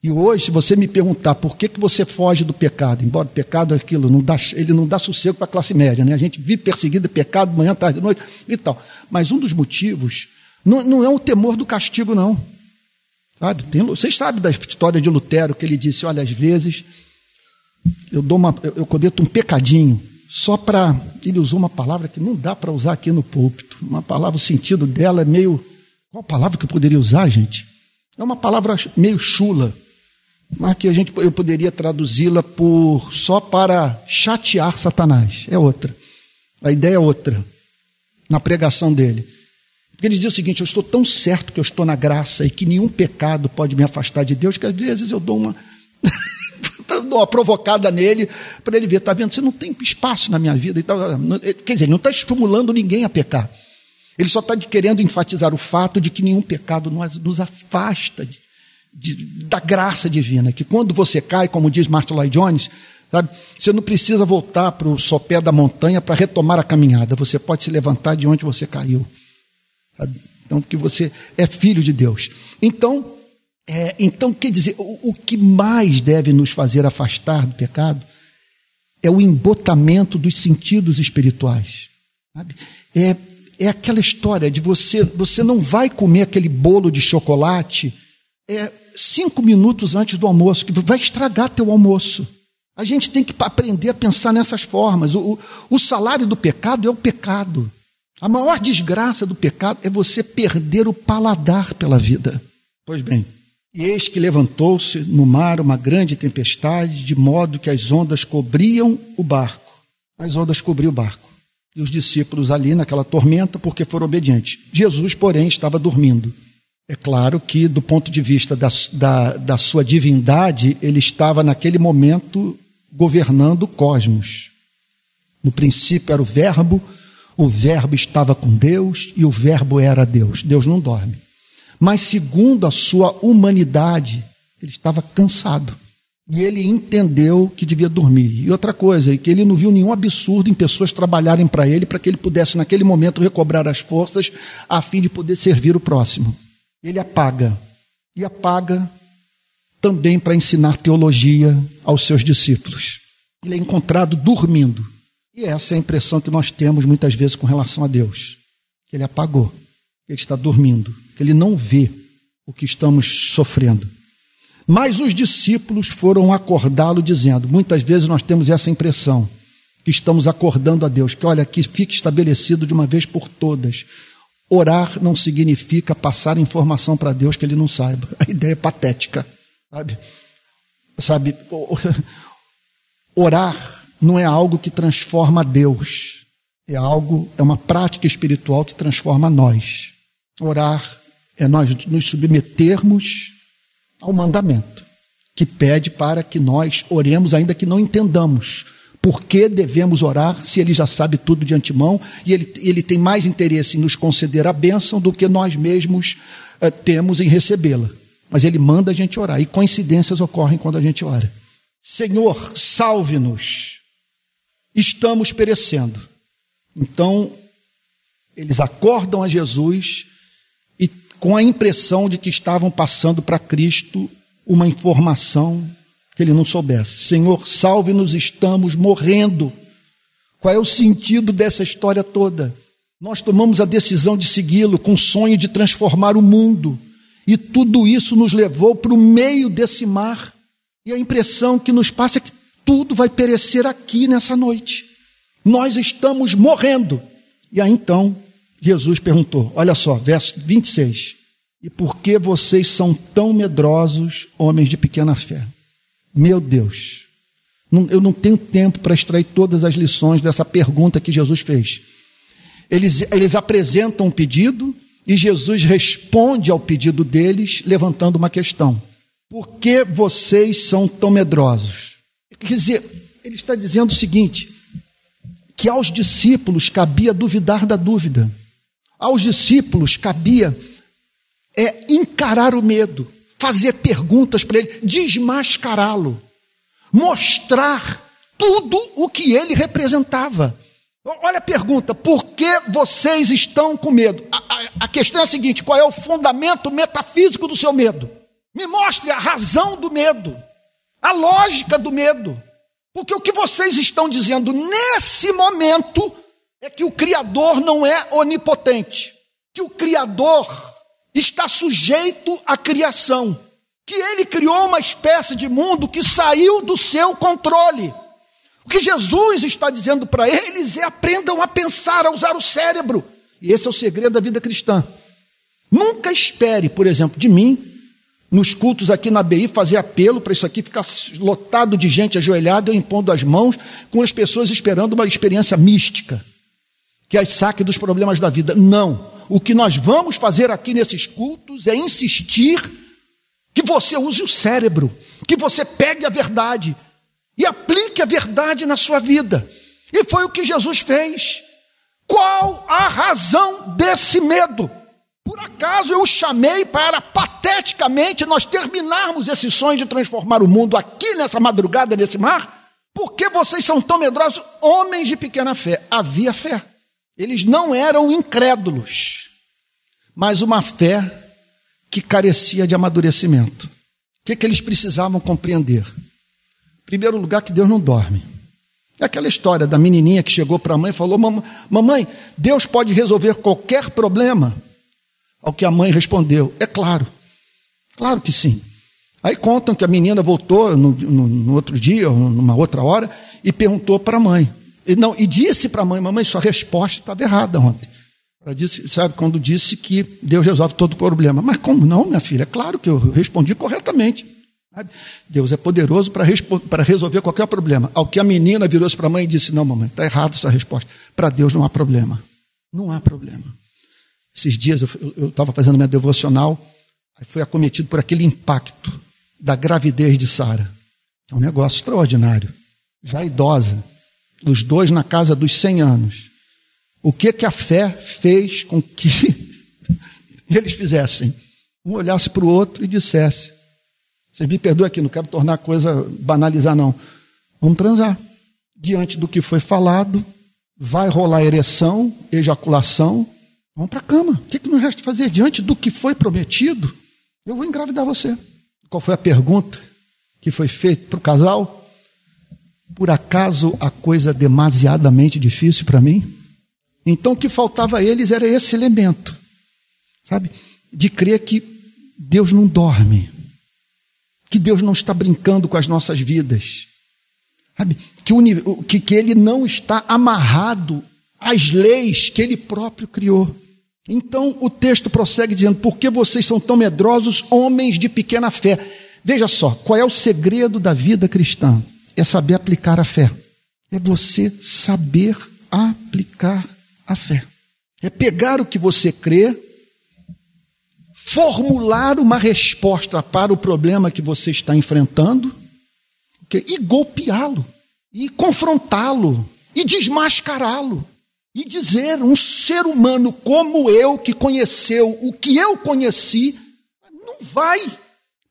E hoje, se você me perguntar por que, que você foge do pecado, embora o pecado é aquilo, não dá, ele não dá sossego para a classe média, né? A gente vive perseguido de pecado manhã, tarde, noite e tal. Mas um dos motivos não, não é o temor do castigo, não. Sabe? Tem, vocês sabem da história de Lutero, que ele disse: olha, às vezes eu, dou uma, eu, cometo um pecadinho, só para. Ele usou uma palavra que não dá para usar aqui no púlpito. Uma palavra, o sentido dela é meio. Qual palavra que eu poderia usar, gente? É uma palavra meio chula, mas que a gente, eu poderia traduzi-la por só para chatear Satanás. É outra. A ideia é outra, na pregação dele. Porque ele diz o seguinte: eu estou tão certo que eu estou na graça e que nenhum pecado pode me afastar de Deus, que às vezes eu dou uma. *laughs* dou uma provocada nele, para ele ver, está vendo, você não tem espaço na minha vida. Quer dizer, ele não está estimulando ninguém a pecar. Ele só está querendo enfatizar o fato de que nenhum pecado nos, nos afasta de, de, da graça divina. Que quando você cai, como diz Martin Lloyd Jones, sabe, você não precisa voltar para o sopé da montanha para retomar a caminhada. Você pode se levantar de onde você caiu. Então, que você é filho de Deus. Então, é, então, quer dizer, o, o que mais deve nos fazer afastar do pecado é o embotamento dos sentidos espirituais. Sabe? É, é aquela história de você, você não vai comer aquele bolo de chocolate é, cinco minutos antes do almoço, que vai estragar teu almoço. A gente tem que aprender a pensar nessas formas. O, o salário do pecado é o pecado. A maior desgraça do pecado é você perder o paladar pela vida. Pois bem, e eis que levantou-se no mar uma grande tempestade, de modo que as ondas cobriam o barco. As ondas cobriam o barco. E os discípulos ali naquela tormenta, porque foram obedientes. Jesus, porém, estava dormindo. É claro que, do ponto de vista da, da, da sua divindade, ele estava naquele momento governando o cosmos. No princípio era o Verbo, o Verbo estava com Deus e o Verbo era Deus. Deus não dorme mas segundo a sua humanidade, ele estava cansado. E ele entendeu que devia dormir. E outra coisa, que ele não viu nenhum absurdo em pessoas trabalharem para ele, para que ele pudesse, naquele momento, recobrar as forças, a fim de poder servir o próximo. Ele apaga. E apaga também para ensinar teologia aos seus discípulos. Ele é encontrado dormindo. E essa é a impressão que nós temos muitas vezes com relação a Deus. Que ele apagou. Ele está dormindo que ele não vê o que estamos sofrendo. Mas os discípulos foram acordá-lo dizendo: muitas vezes nós temos essa impressão, que estamos acordando a Deus, que olha, que fique estabelecido de uma vez por todas. Orar não significa passar informação para Deus que ele não saiba. *laughs* A ideia é patética, sabe? Sabe, *laughs* orar não é algo que transforma Deus. É algo, é uma prática espiritual que transforma nós. Orar é nós nos submetermos ao mandamento, que pede para que nós oremos, ainda que não entendamos. Por que devemos orar se ele já sabe tudo de antemão e ele, ele tem mais interesse em nos conceder a bênção do que nós mesmos uh, temos em recebê-la? Mas ele manda a gente orar e coincidências ocorrem quando a gente ora. Senhor, salve-nos, estamos perecendo. Então, eles acordam a Jesus com a impressão de que estavam passando para Cristo uma informação que ele não soubesse. Senhor, salve-nos, estamos morrendo. Qual é o sentido dessa história toda? Nós tomamos a decisão de segui-lo com o sonho de transformar o mundo. E tudo isso nos levou para o meio desse mar. E a impressão que nos passa é que tudo vai perecer aqui nessa noite. Nós estamos morrendo. E aí então Jesus perguntou: olha só, verso 26. E por que vocês são tão medrosos, homens de pequena fé? Meu Deus, eu não tenho tempo para extrair todas as lições dessa pergunta que Jesus fez. Eles, eles apresentam um pedido e Jesus responde ao pedido deles, levantando uma questão. Por que vocês são tão medrosos? Quer dizer, ele está dizendo o seguinte: que aos discípulos cabia duvidar da dúvida, aos discípulos cabia é encarar o medo, fazer perguntas para ele, desmascará-lo, mostrar tudo o que ele representava. Olha a pergunta: por que vocês estão com medo? A, a, a, questão é a seguinte: qual é o fundamento metafísico do seu medo? Me mostre a razão do medo, a lógica do medo. Porque o que vocês estão dizendo nesse momento é que o Criador não é onipotente, que o Criador está sujeito à criação, que ele criou uma espécie de mundo que saiu do seu controle. O que Jesus está dizendo para eles é aprendam a pensar, a usar o cérebro. E esse é o segredo da vida cristã. Nunca espere, por exemplo, de mim, nos cultos aqui na BI, fazer apelo para isso aqui ficar lotado de gente ajoelhada, impondo as mãos, com as pessoas esperando uma experiência mística, que as saque dos problemas da vida. Não. O que nós vamos fazer aqui nesses cultos é insistir que você use o cérebro, que você pegue a verdade, e aplique a verdade na sua vida. E foi o que Jesus fez. Qual a razão desse medo? Por acaso eu o chamei para pateticamente nós terminarmos esse sonho de transformar o mundo aqui nessa madrugada, nesse mar? Por que vocês são tão medrosos? Homens de pequena fé. Havia fé. Eles não eram incrédulos, mas uma fé que carecia de amadurecimento. O que, que eles precisavam compreender? Primeiro lugar, que Deus não dorme. É aquela história da menininha que chegou para a mãe e falou: Mamãe, Deus pode resolver qualquer problema? Ao que a mãe respondeu: É claro, claro que sim. Aí contam que a menina voltou no, no, no outro dia, ou numa outra hora, e perguntou para a mãe. E, não, e disse para a mãe: Mamãe, sua resposta estava errada ontem. Ela disse, sabe, quando disse que Deus resolve todo o problema. Mas como não, minha filha? É claro que eu respondi corretamente. Deus é poderoso para resolver qualquer problema. Ao que a menina virou-se para a mãe e disse: Não, mamãe, está errado essa resposta. Para Deus não há problema. Não há problema. Esses dias eu estava fazendo minha devocional, aí acometido por aquele impacto da gravidez de Sara. É um negócio extraordinário. Já idosa, os dois na casa dos 100 anos. O que que a fé fez com que *laughs* eles fizessem? Um olhasse para o outro e dissesse: vocês me perdoem aqui, não quero tornar a coisa banalizar, não. Vamos transar. Diante do que foi falado, vai rolar ereção, ejaculação. Vamos para a cama. O que, que nos resta fazer? Diante do que foi prometido, eu vou engravidar você. Qual foi a pergunta que foi feita para o casal? Por acaso a coisa demasiadamente difícil para mim? Então o que faltava a eles era esse elemento, sabe? De crer que Deus não dorme que Deus não está brincando com as nossas vidas, sabe? Que, o, que, que Ele não está amarrado às leis que Ele próprio criou. Então o texto prossegue dizendo: Por que vocês são tão medrosos, homens de pequena fé? Veja só, qual é o segredo da vida cristã? É saber aplicar a fé. É você saber aplicar a fé. É pegar o que você crê formular uma resposta para o problema que você está enfrentando e golpeá-lo, e confrontá-lo, e desmascará-lo, e dizer: um ser humano como eu, que conheceu o que eu conheci, não vai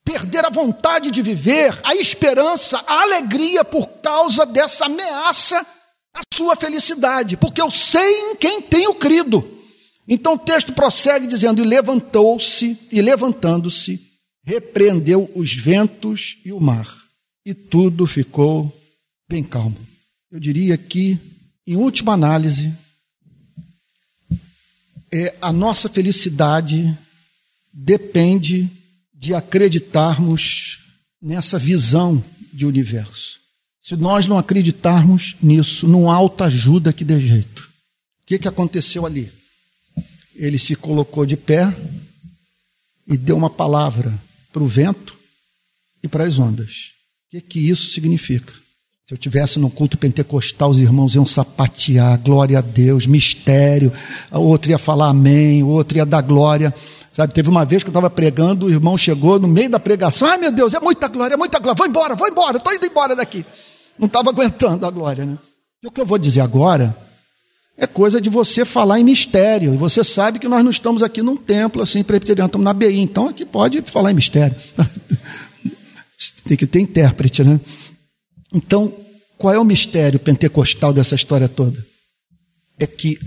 perder a vontade de viver, a esperança, a alegria por causa dessa ameaça à sua felicidade, porque eu sei em quem tenho crido. Então o texto prossegue dizendo: E levantou-se, e levantando-se, repreendeu os ventos e o mar, e tudo ficou bem calmo. Eu diria que, em última análise, é, a nossa felicidade depende de acreditarmos nessa visão de universo. Se nós não acreditarmos nisso, não há ajuda que dê jeito. O que, que aconteceu ali? ele se colocou de pé e deu uma palavra para o vento e para as ondas. O que, que isso significa? Se eu tivesse no culto pentecostal, os irmãos iam sapatear, glória a Deus, mistério, outro ia falar amém, o outro ia dar glória. Sabe, teve uma vez que eu estava pregando, o irmão chegou no meio da pregação, ai meu Deus, é muita glória, é muita glória, vou embora, vou embora, estou indo embora daqui. Não estava aguentando a glória, né? E o que eu vou dizer agora é coisa de você falar em mistério. E você sabe que nós não estamos aqui num templo assim, presbiteriano, estamos na BI, então aqui pode falar em mistério. *laughs* Tem que ter intérprete, né? Então, qual é o mistério pentecostal dessa história toda? É que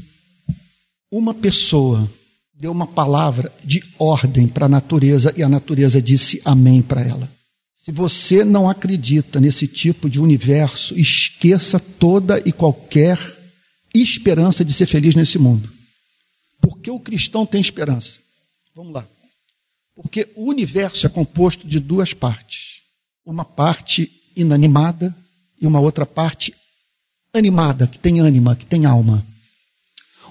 uma pessoa deu uma palavra de ordem para a natureza e a natureza disse amém para ela. Se você não acredita nesse tipo de universo, esqueça toda e qualquer esperança de ser feliz nesse mundo. Porque o cristão tem esperança. Vamos lá. Porque o universo é composto de duas partes. Uma parte inanimada e uma outra parte animada, que tem ânima, que tem alma.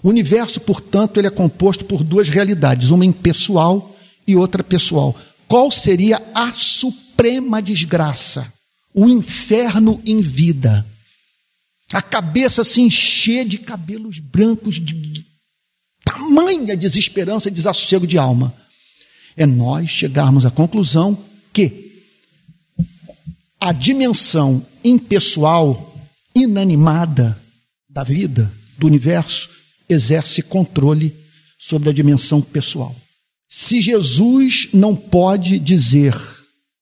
O universo, portanto, ele é composto por duas realidades, uma impessoal e outra pessoal. Qual seria a suprema desgraça? O inferno em vida. A cabeça se encher de cabelos brancos, de, de tamanha desesperança e desassossego de alma. É nós chegarmos à conclusão que a dimensão impessoal, inanimada da vida, do universo, exerce controle sobre a dimensão pessoal. Se Jesus não pode dizer,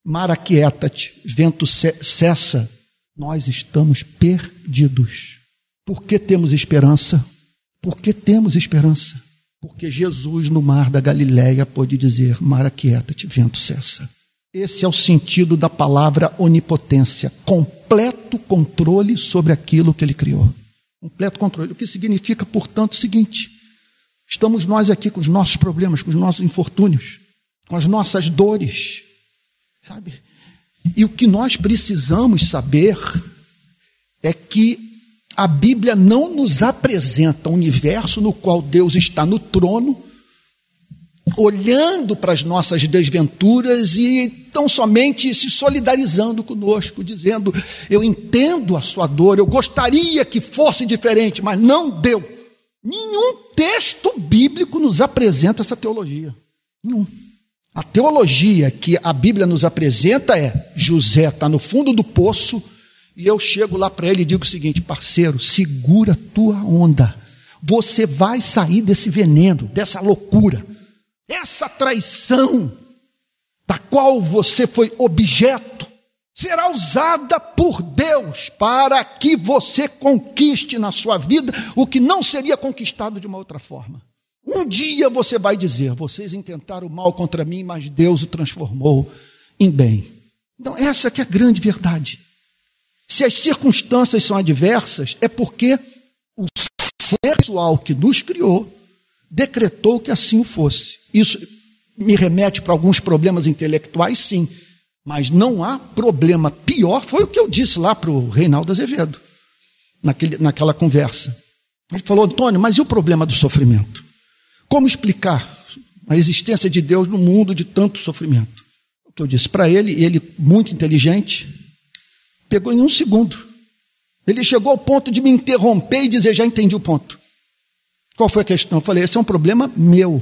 mar aquieta-te, vento cessa, nós estamos perdidos. Por que temos esperança? Por que temos esperança? Porque Jesus no mar da Galileia pôde dizer, mar aquieta-te, vento cessa. Esse é o sentido da palavra onipotência, completo controle sobre aquilo que ele criou. Completo controle. O que significa, portanto, o seguinte: estamos nós aqui com os nossos problemas, com os nossos infortúnios, com as nossas dores, sabe? E o que nós precisamos saber é que a Bíblia não nos apresenta um universo no qual Deus está no trono, olhando para as nossas desventuras e tão somente se solidarizando conosco, dizendo: Eu entendo a sua dor, eu gostaria que fosse diferente, mas não deu. Nenhum texto bíblico nos apresenta essa teologia. Nenhum. A teologia que a Bíblia nos apresenta é: José está no fundo do poço e eu chego lá para ele e digo o seguinte, parceiro, segura tua onda. Você vai sair desse veneno, dessa loucura. Essa traição da qual você foi objeto será usada por Deus para que você conquiste na sua vida o que não seria conquistado de uma outra forma. Um dia você vai dizer: vocês intentaram mal contra mim, mas Deus o transformou em bem. Então, essa que é a grande verdade. Se as circunstâncias são adversas, é porque o ser pessoal que nos criou decretou que assim fosse. Isso me remete para alguns problemas intelectuais, sim. Mas não há problema pior, foi o que eu disse lá para o Reinaldo Azevedo, naquele, naquela conversa. Ele falou, Antônio, mas e o problema do sofrimento? Como explicar a existência de Deus no mundo de tanto sofrimento? O que eu disse para ele, ele, muito inteligente, pegou em um segundo. Ele chegou ao ponto de me interromper e dizer: Já entendi o ponto. Qual foi a questão? Eu falei: Esse é um problema meu.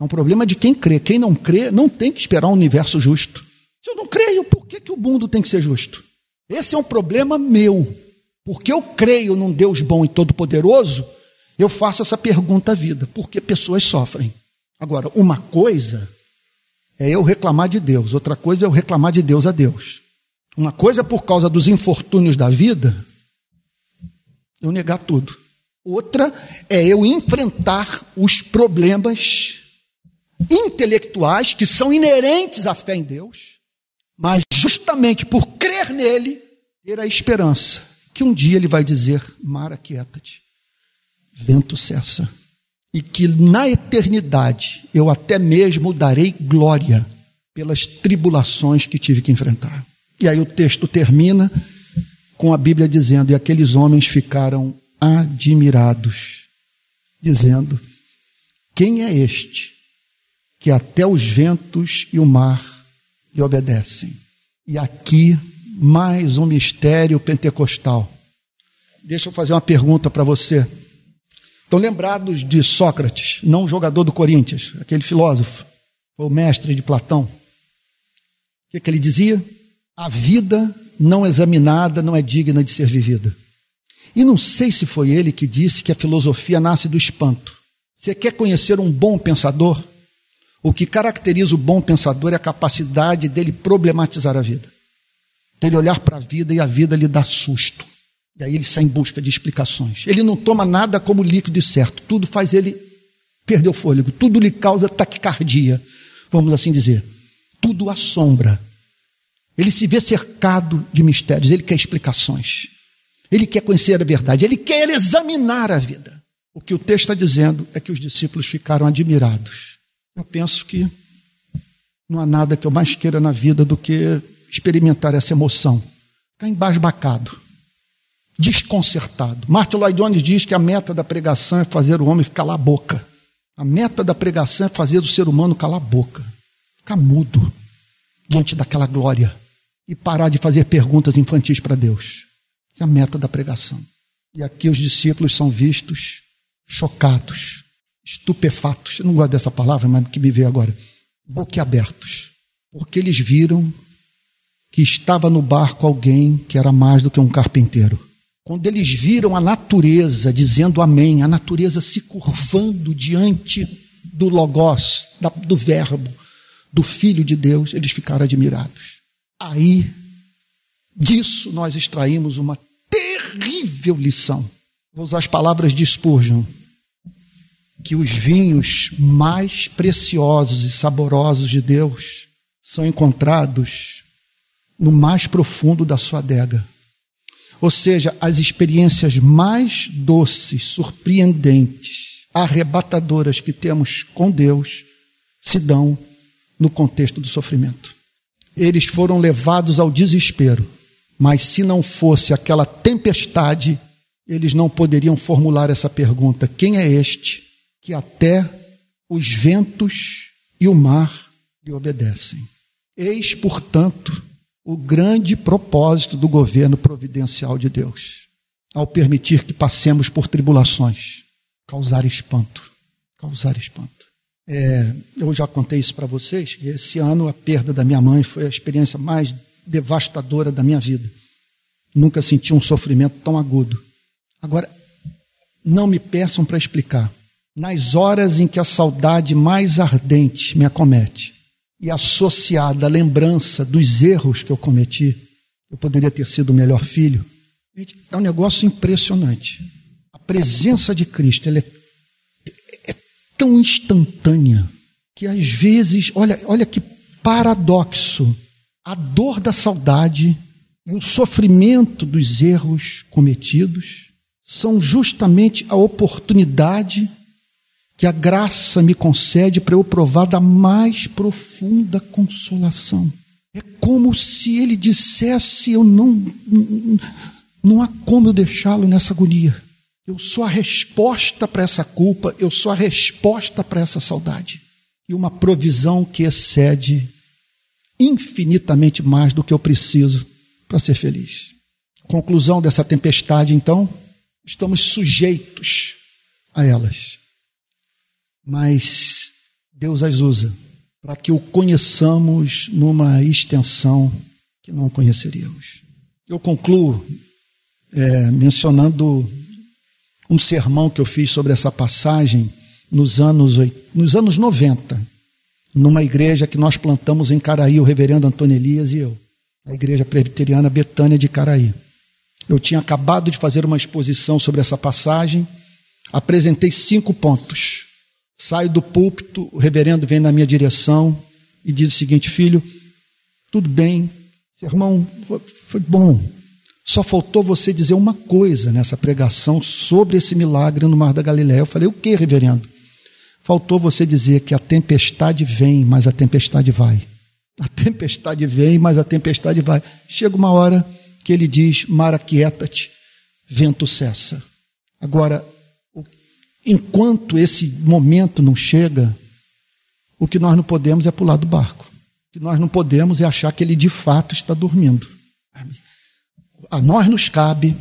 É um problema de quem crê. Quem não crê não tem que esperar um universo justo. Se eu não creio, por que, que o mundo tem que ser justo? Esse é um problema meu. Porque eu creio num Deus bom e todo-poderoso, eu faço essa pergunta à vida: por que pessoas sofrem? Agora, uma coisa é eu reclamar de Deus, outra coisa é eu reclamar de Deus a Deus. Uma coisa é por causa dos infortúnios da vida, eu negar tudo. Outra é eu enfrentar os problemas intelectuais que são inerentes à fé em Deus, mas justamente por crer nele, ter a esperança que um dia ele vai dizer: Mara, quieta-te vento cessa. E que na eternidade eu até mesmo darei glória pelas tribulações que tive que enfrentar. E aí o texto termina com a Bíblia dizendo: E aqueles homens ficaram admirados, dizendo: Quem é este que até os ventos e o mar lhe obedecem? E aqui mais um mistério pentecostal. Deixa eu fazer uma pergunta para você. Estão lembrados de Sócrates, não jogador do Corinthians, aquele filósofo. Foi o mestre de Platão. O que, que ele dizia? A vida não examinada não é digna de ser vivida. E não sei se foi ele que disse que a filosofia nasce do espanto. Você quer conhecer um bom pensador? O que caracteriza o bom pensador é a capacidade dele problematizar a vida. Dele olhar para a vida e a vida lhe dá susto. E aí ele sai em busca de explicações. Ele não toma nada como líquido e certo. Tudo faz ele perder o fôlego. Tudo lhe causa taquicardia, vamos assim dizer. Tudo assombra. Ele se vê cercado de mistérios. Ele quer explicações. Ele quer conhecer a verdade. Ele quer examinar a vida. O que o texto está dizendo é que os discípulos ficaram admirados eu penso que não há nada que eu mais queira na vida do que experimentar essa emoção. Ficar embasbacado, desconcertado. Martin Lloyd Jones diz que a meta da pregação é fazer o homem calar a boca. A meta da pregação é fazer o ser humano calar a boca, ficar mudo diante daquela glória e parar de fazer perguntas infantis para Deus. É a meta da pregação. E aqui os discípulos são vistos chocados, estupefatos, eu não gosto dessa palavra, mas que me veio agora, boquiabertos, porque eles viram que estava no barco alguém que era mais do que um carpinteiro. Quando eles viram a natureza dizendo amém, a natureza se curvando diante do Logos, do Verbo, do Filho de Deus, eles ficaram admirados. Aí, disso nós extraímos uma terrível lição. Vou usar as palavras de Spurgeon que os vinhos mais preciosos e saborosos de Deus são encontrados no mais profundo da sua adega. Ou seja, as experiências mais doces, surpreendentes, arrebatadoras que temos com Deus se dão no contexto do sofrimento. Eles foram levados ao desespero, mas se não fosse aquela tempestade, eles não poderiam formular essa pergunta: quem é este que até os ventos e o mar lhe obedecem. Eis, portanto, o grande propósito do governo providencial de Deus, ao permitir que passemos por tribulações, causar espanto, causar espanto. É, eu já contei isso para vocês, esse ano a perda da minha mãe foi a experiência mais devastadora da minha vida. Nunca senti um sofrimento tão agudo. Agora, não me peçam para explicar nas horas em que a saudade mais ardente me acomete e associada à lembrança dos erros que eu cometi, eu poderia ter sido o melhor filho. É um negócio impressionante. A presença de Cristo ela é, é tão instantânea que às vezes, olha, olha que paradoxo, a dor da saudade e o sofrimento dos erros cometidos são justamente a oportunidade que a graça me concede para eu provar da mais profunda consolação. É como se ele dissesse: Eu não, não há como eu deixá-lo nessa agonia. Eu sou a resposta para essa culpa, eu sou a resposta para essa saudade. E uma provisão que excede infinitamente mais do que eu preciso para ser feliz. Conclusão dessa tempestade, então, estamos sujeitos a elas mas Deus as usa para que o conheçamos numa extensão que não conheceríamos. Eu concluo é, mencionando um sermão que eu fiz sobre essa passagem nos anos, nos anos 90, numa igreja que nós plantamos em Caraí, o reverendo Antônio Elias e eu, a igreja presbiteriana Betânia de Caraí. Eu tinha acabado de fazer uma exposição sobre essa passagem, apresentei cinco pontos Saio do púlpito, o reverendo vem na minha direção e diz o seguinte: Filho, tudo bem, sermão foi, foi bom. Só faltou você dizer uma coisa nessa pregação sobre esse milagre no Mar da Galileia. Eu falei: O que, reverendo? Faltou você dizer que a tempestade vem, mas a tempestade vai. A tempestade vem, mas a tempestade vai. Chega uma hora que ele diz: Mar aquieta-te, vento cessa. Agora, enquanto esse momento não chega, o que nós não podemos é pular do barco. O que nós não podemos é achar que ele de fato está dormindo. A nós nos cabe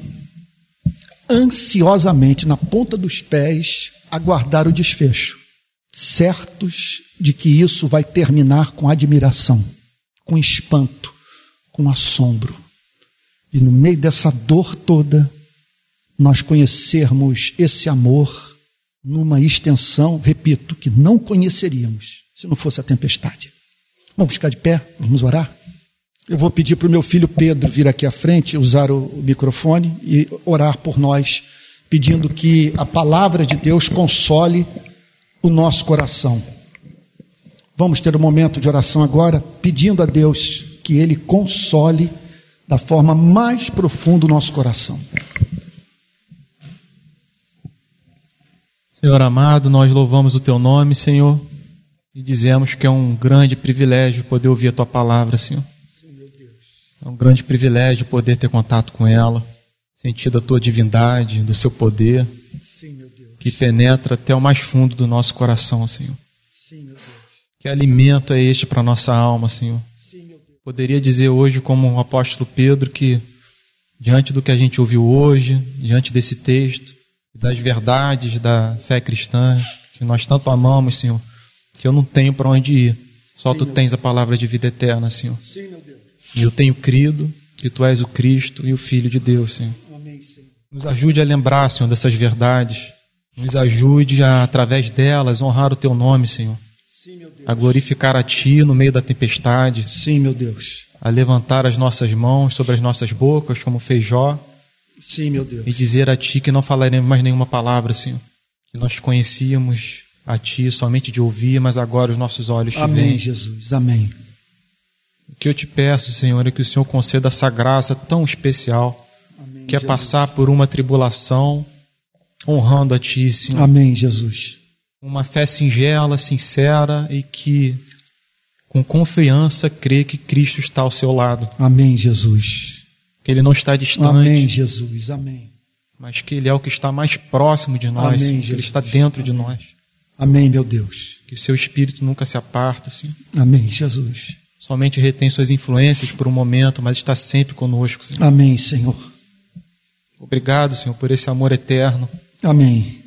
ansiosamente, na ponta dos pés, aguardar o desfecho. Certos de que isso vai terminar com admiração, com espanto, com assombro. E no meio dessa dor toda, nós conhecermos esse amor numa extensão, repito, que não conheceríamos se não fosse a tempestade. Vamos ficar de pé, vamos orar? Eu vou pedir para o meu filho Pedro vir aqui à frente, usar o microfone e orar por nós, pedindo que a palavra de Deus console o nosso coração. Vamos ter um momento de oração agora, pedindo a Deus que Ele console da forma mais profunda o nosso coração. Senhor amado, nós louvamos o Teu nome, Senhor, e dizemos que é um grande privilégio poder ouvir a Tua palavra, Senhor. É um grande privilégio poder ter contato com ela, sentir da Tua divindade, do Seu poder, que penetra até o mais fundo do nosso coração, Senhor. Que alimento é este para nossa alma, Senhor? Poderia dizer hoje, como o apóstolo Pedro, que diante do que a gente ouviu hoje, diante desse texto, das verdades da fé cristã, que nós tanto amamos, Senhor, que eu não tenho para onde ir. Só Sim, tu tens a palavra de vida eterna, Senhor. Sim, meu Deus. E eu tenho crido que tu és o Cristo e o Filho de Deus, Senhor. Amém, Senhor. Nos ajude a lembrar, Senhor, dessas verdades. Nos ajude a, através delas, honrar o teu nome, Senhor. Sim. A glorificar a ti no meio da tempestade. Sim, meu Deus. A levantar as nossas mãos sobre as nossas bocas, como fez Jó Sim, meu Deus. E dizer a Ti que não falaremos mais nenhuma palavra, Senhor. Que nós conhecíamos a Ti somente de ouvir, mas agora os nossos olhos te Amém. Jesus. Amém. O que eu te peço, Senhor, é que o Senhor conceda essa graça tão especial, Amém, que é Jesus. passar por uma tribulação honrando a Ti, Senhor. Amém, Jesus. Uma fé singela, sincera e que com confiança crê que Cristo está ao seu lado. Amém, Jesus que Ele não está distante. Amém, Jesus. Amém. Mas que Ele é o que está mais próximo de nós. Amém, Ele está dentro Amém. de nós. Amém, meu Deus. Que seu espírito nunca se aparta, Senhor. Amém, Jesus. Somente retém suas influências por um momento, mas está sempre conosco, Senhor. Amém, Senhor. Obrigado, Senhor, por esse amor eterno. Amém.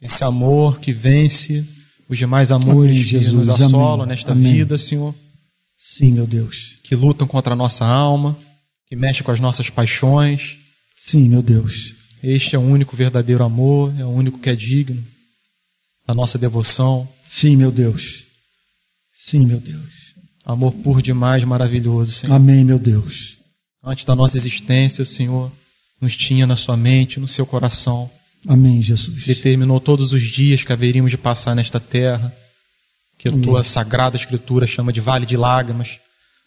Esse amor que vence os demais amores Amém, Jesus. que nos assolam Amém. nesta Amém. vida, Senhor. Sim, meu Deus. Que lutam contra a nossa alma que mexe com as nossas paixões. Sim, meu Deus. Este é o único verdadeiro amor, é o único que é digno da nossa devoção. Sim, meu Deus. Sim, meu Deus. Amor por demais maravilhoso, Senhor. Amém, meu Deus. Antes da nossa existência, o Senhor nos tinha na sua mente, no seu coração. Amém, Jesus. Determinou todos os dias que haveríamos de passar nesta terra, que a Amém. tua sagrada escritura chama de vale de lágrimas,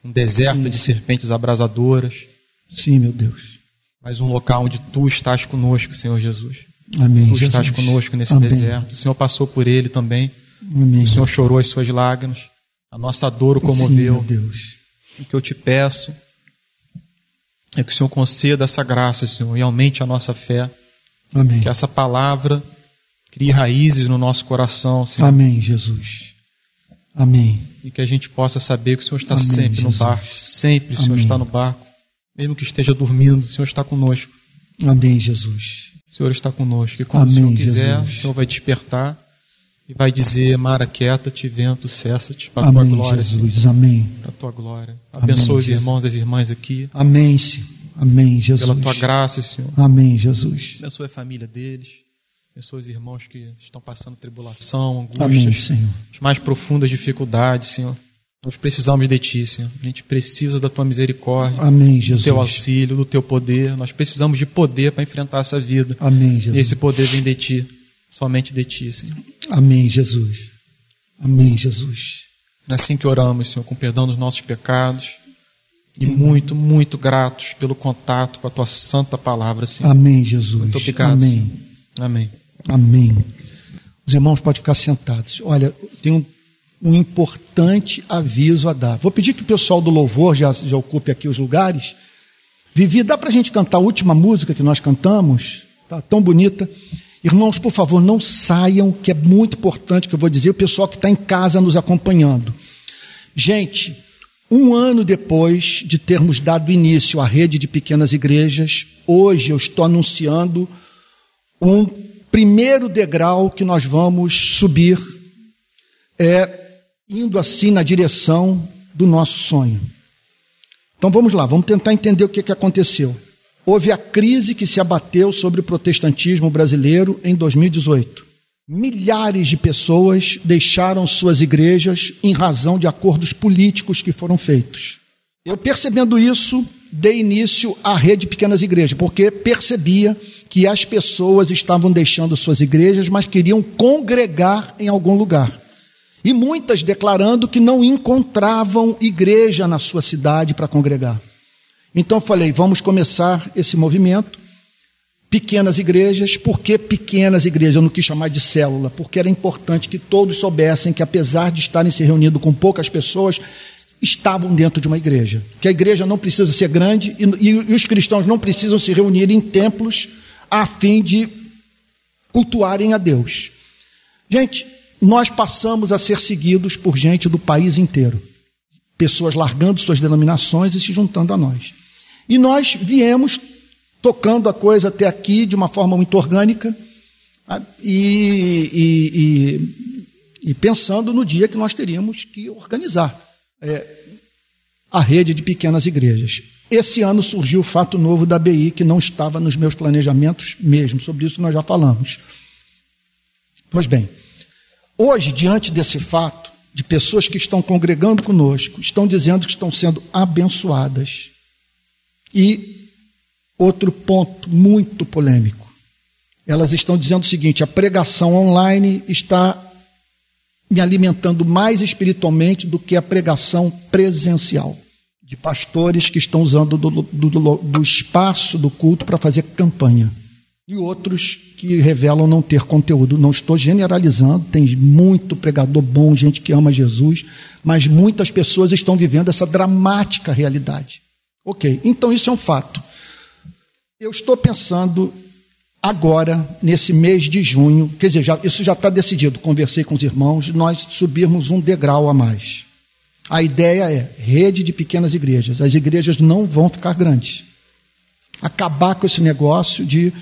um deserto Sim. de serpentes abrasadoras. Sim, meu Deus. Mas um local onde tu estás conosco, Senhor Jesus. Amém. Tu Jesus. estás conosco nesse Amém. deserto. O Senhor passou por ele também. Amém. O Senhor chorou as suas lágrimas. A nossa dor o comoveu. Sim, meu Deus. O que eu te peço é que o Senhor conceda essa graça, Senhor, e aumente a nossa fé. Amém. Que essa palavra crie raízes no nosso coração, Senhor. Amém, Jesus. Amém. E que a gente possa saber que o Senhor está Amém, sempre Jesus. no barco. Sempre o Senhor está no barco. Mesmo que esteja dormindo, o Senhor está conosco. Amém, Jesus. O Senhor está conosco. E quando Amém, o Senhor quiser, Jesus. o Senhor vai despertar e vai dizer: Mara, quieta-te, vento, cessa-te, para a tua glória. Jesus. Senhor. Amém. Para a tua glória. Abençoa os irmãos e as irmãs aqui. Amém, Senhor. Amém, Jesus. Pela tua graça, Senhor. Amém, Jesus. Abençoa a família deles. Abençoa os irmãos que estão passando tribulação, angústias, Amém, as mais profundas dificuldades, Senhor. Nós precisamos de Ti, Senhor. A gente precisa da Tua misericórdia, Amém, Jesus. do Teu auxílio, do Teu poder. Nós precisamos de poder para enfrentar essa vida. Amém, Jesus. E esse poder vem de Ti, somente de Ti, Senhor. Amém, Jesus. Amém, Jesus. É assim que oramos, Senhor, com perdão dos nossos pecados. E muito, muito gratos pelo contato com a Tua santa palavra, Senhor. Amém, Jesus. Muito obrigado. Amém. Senhor. Amém. Amém. Os irmãos podem ficar sentados. Olha, tem um um importante aviso a dar. Vou pedir que o pessoal do louvor já, já ocupe aqui os lugares. Vivi, dá para a gente cantar a última música que nós cantamos? Tá tão bonita. Irmãos, por favor, não saiam, que é muito importante que eu vou dizer, o pessoal que está em casa nos acompanhando. Gente, um ano depois de termos dado início à rede de pequenas igrejas, hoje eu estou anunciando um primeiro degrau que nós vamos subir é, indo assim na direção do nosso sonho. Então vamos lá, vamos tentar entender o que, que aconteceu. Houve a crise que se abateu sobre o protestantismo brasileiro em 2018. Milhares de pessoas deixaram suas igrejas em razão de acordos políticos que foram feitos. Eu percebendo isso, dei início à rede de pequenas igrejas, porque percebia que as pessoas estavam deixando suas igrejas, mas queriam congregar em algum lugar. E muitas declarando que não encontravam igreja na sua cidade para congregar. Então falei, vamos começar esse movimento. Pequenas igrejas, por que pequenas igrejas? Eu não quis chamar de célula, porque era importante que todos soubessem que, apesar de estarem se reunindo com poucas pessoas, estavam dentro de uma igreja. Que a igreja não precisa ser grande e, e, os cristãos não precisam se reunir em templos a fim de cultuarem a Deus. Gente, nós passamos a ser seguidos por gente do país inteiro. Pessoas largando suas denominações e se juntando a nós. E nós viemos tocando a coisa até aqui de uma forma muito orgânica e, e, e, e pensando no dia que nós teríamos que organizar é, a rede de pequenas igrejas. Esse ano surgiu o fato novo da BI que não estava nos meus planejamentos mesmo, sobre isso nós já falamos. Pois bem, Hoje, diante desse fato, de pessoas que estão congregando conosco, estão dizendo que estão sendo abençoadas. E outro ponto muito polêmico. Elas estão dizendo o seguinte: a pregação online está me alimentando mais espiritualmente do que a pregação presencial. De pastores que estão usando do, do, do espaço do culto para fazer campanha e outros que revelam não ter conteúdo. Não estou generalizando, tem muito pregador bom, gente que ama Jesus, mas muitas pessoas estão vivendo essa dramática realidade. Ok, então isso é um fato. Eu estou pensando agora, nesse mês de junho, quer dizer, já, isso já está decidido, conversei com os irmãos, nós subirmos um degrau a mais. A ideia é rede de pequenas igrejas. As igrejas não vão ficar grandes. Acabar com esse negócio de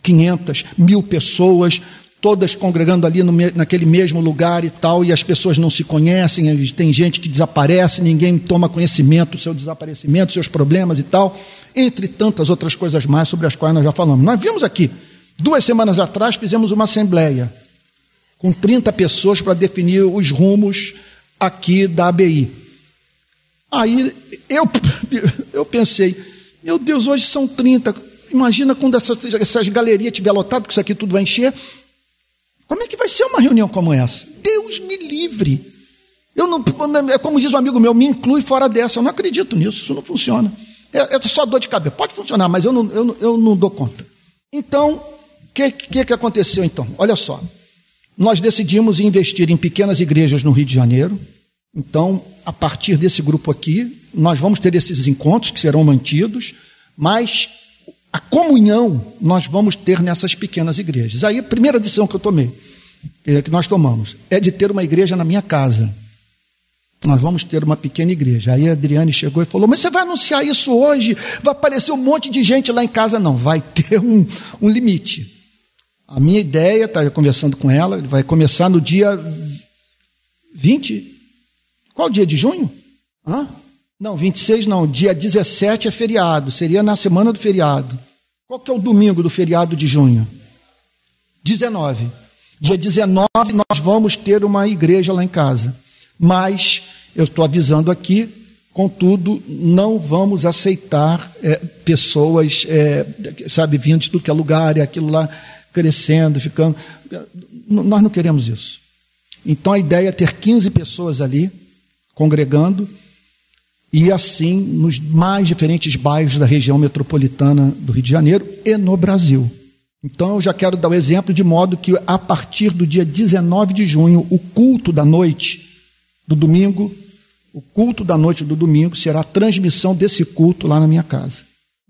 500, mil pessoas, todas congregando ali no, naquele mesmo lugar e tal, e as pessoas não se conhecem, tem gente que desaparece, ninguém toma conhecimento do seu desaparecimento, seus problemas e tal, entre tantas outras coisas mais sobre as quais nós já falamos. Nós vimos aqui, duas semanas atrás, fizemos uma assembleia com 30 pessoas para definir os rumos aqui da ABI. Aí eu, *laughs* eu pensei, meu Deus, hoje são 30 Imagina quando essas, essas galerias estiver lotadas, que isso aqui tudo vai encher. Como é que vai ser uma reunião como essa? Deus me livre. Eu não, é como diz um amigo meu, me inclui fora dessa. Eu não acredito nisso, isso não funciona. É, é só dor de cabeça. Pode funcionar, mas eu não, eu, eu não dou conta. Então, o que, que, que aconteceu então? Olha só. Nós decidimos investir em pequenas igrejas no Rio de Janeiro. Então, a partir desse grupo aqui, nós vamos ter esses encontros que serão mantidos, mas a comunhão nós vamos ter nessas pequenas igrejas. Aí a primeira decisão que eu tomei, que nós tomamos, é de ter uma igreja na minha casa. Nós vamos ter uma pequena igreja. Aí a Adriane chegou e falou: Mas você vai anunciar isso hoje? Vai aparecer um monte de gente lá em casa? Não, vai *laughs* ter um, um limite. A minha ideia, estava conversando com ela, vai começar no dia 20. Qual dia de junho? Hã? Não, 26 não, dia 17 é feriado, seria na semana do feriado. Qual que é o domingo do feriado de junho? 19. Dia 19 nós vamos ter uma igreja lá em casa. Mas eu estou avisando aqui, contudo, não vamos aceitar é, pessoas, é, sabe, de tudo que é lugar, e aquilo lá crescendo, ficando. Nós não queremos isso. Então a ideia é ter 15 pessoas ali congregando e assim nos mais diferentes bairros da região metropolitana do Rio de Janeiro e no Brasil. Então eu já quero dar o um exemplo de modo que a partir do dia 19 de junho, o culto da noite do domingo, o culto da noite do domingo será a transmissão desse culto lá na minha casa.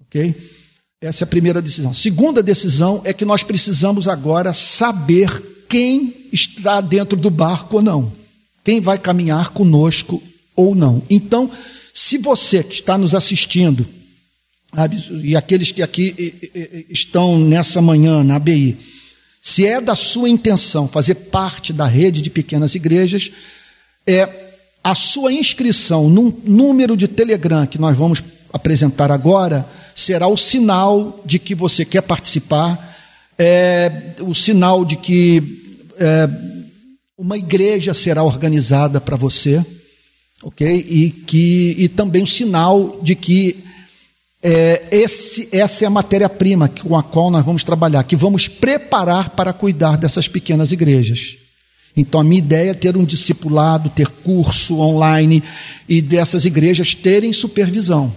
OK? Essa é a primeira decisão. Segunda decisão é que nós precisamos agora saber quem está dentro do barco ou não. Quem vai caminhar conosco ou não. Então, se você que está nos assistindo, e aqueles que aqui estão nessa manhã na ABI, Se é da sua intenção fazer parte da rede de pequenas igrejas, é a sua inscrição num número de Telegram que nós vamos apresentar agora será o sinal de que você quer participar, é, o sinal de que é, uma igreja será organizada para você, ok? E que e também o sinal de que é, esse, essa é a matéria-prima com a qual nós vamos trabalhar, que vamos preparar para cuidar dessas pequenas igrejas. Então, a minha ideia é ter um discipulado, ter curso online e dessas igrejas terem supervisão,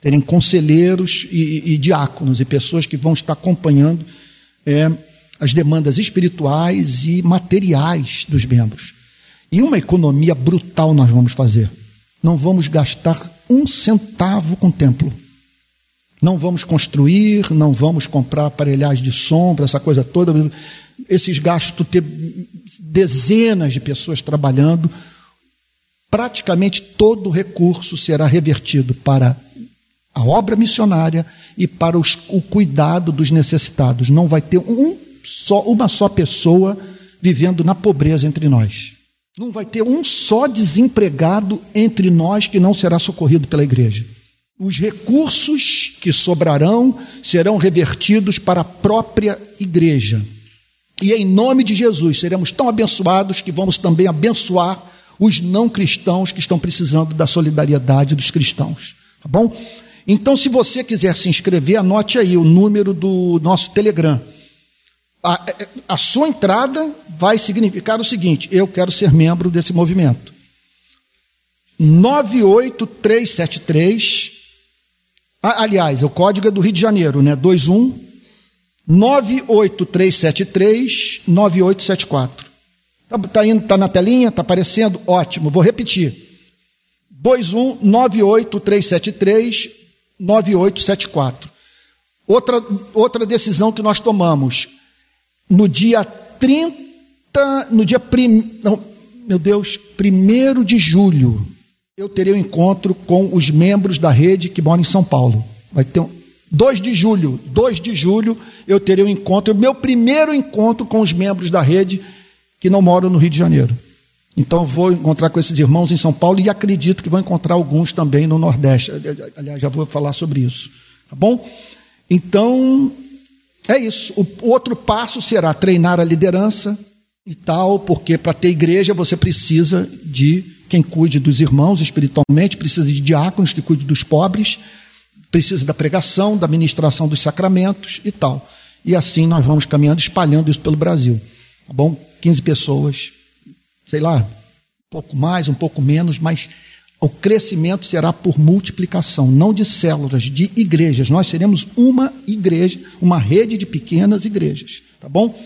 terem conselheiros e, e diáconos e pessoas que vão estar acompanhando é, as demandas espirituais e materiais dos membros. E uma economia brutal nós vamos fazer. Não vamos gastar um centavo com o templo. Não vamos construir, não vamos comprar aparelhagem de sombra, essa coisa toda. Esses gastos ter dezenas de pessoas trabalhando, praticamente todo o recurso será revertido para a obra missionária e para os, o cuidado dos necessitados. Não vai ter um só, uma só pessoa vivendo na pobreza entre nós. Não vai ter um só desempregado entre nós que não será socorrido pela igreja. Os recursos que sobrarão serão revertidos para a própria igreja. E em nome de Jesus seremos tão abençoados que vamos também abençoar os não cristãos que estão precisando da solidariedade dos cristãos. Tá bom? Então, se você quiser se inscrever, anote aí o número do nosso Telegram. A, a sua entrada vai significar o seguinte: eu quero ser membro desse movimento. 98373. Aliás, o código é do Rio de Janeiro, né? 21 98373 9874. Está tá indo, tá na telinha? Está aparecendo? Ótimo, vou repetir. 21 98373 9874. Outra, outra decisão que nós tomamos. No dia 30, no dia prim, não, meu Deus, 1 de julho, eu terei um encontro com os membros da rede que moram em São Paulo. Vai ter um, 2 de julho, 2 de julho, eu terei um encontro, meu primeiro encontro com os membros da rede que não moram no Rio de Janeiro. Então vou encontrar com esses irmãos em São Paulo e acredito que vou encontrar alguns também no Nordeste. Aliás, já vou falar sobre isso. Tá bom? Então, é isso. O outro passo será treinar a liderança e tal, porque para ter igreja você precisa de quem cuide dos irmãos espiritualmente, precisa de diáconos que cuide dos pobres, precisa da pregação, da ministração dos sacramentos e tal. E assim nós vamos caminhando, espalhando isso pelo Brasil. Tá bom? 15 pessoas, sei lá, um pouco mais, um pouco menos, mas o crescimento será por multiplicação, não de células, de igrejas. Nós seremos uma igreja, uma rede de pequenas igrejas. Tá bom?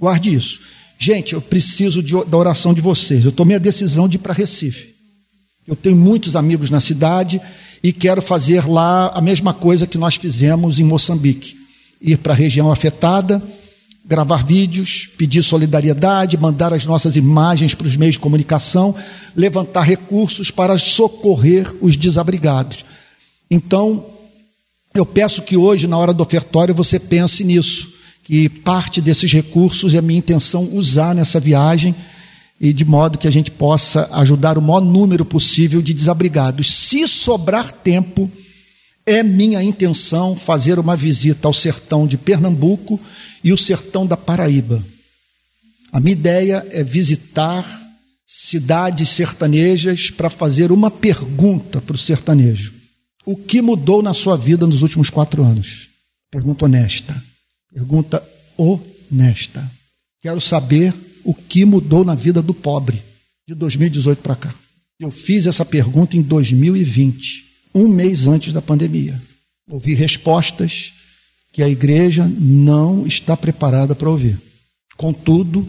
Guarde isso. Gente, eu preciso de, da oração de vocês. Eu tomei a decisão de ir para Recife. Eu tenho muitos amigos na cidade e quero fazer lá a mesma coisa que nós fizemos em Moçambique: ir para a região afetada, gravar vídeos, pedir solidariedade, mandar as nossas imagens para os meios de comunicação, levantar recursos para socorrer os desabrigados. Então, eu peço que hoje, na hora do ofertório, você pense nisso, que parte desses recursos é minha intenção usar nessa viagem e de modo que a gente possa ajudar o maior número possível de desabrigados. Se sobrar tempo, é minha intenção fazer uma visita ao sertão de Pernambuco e o sertão da Paraíba. A minha ideia é visitar cidades sertanejas para fazer uma pergunta para o sertanejo: O que mudou na sua vida nos últimos quatro anos? Pergunta honesta. Pergunta honesta. Quero saber o que mudou na vida do pobre de 2018 para cá? Eu fiz essa pergunta em 2020, um mês antes da pandemia. Ouvi respostas que a igreja não está preparada para ouvir. Contudo,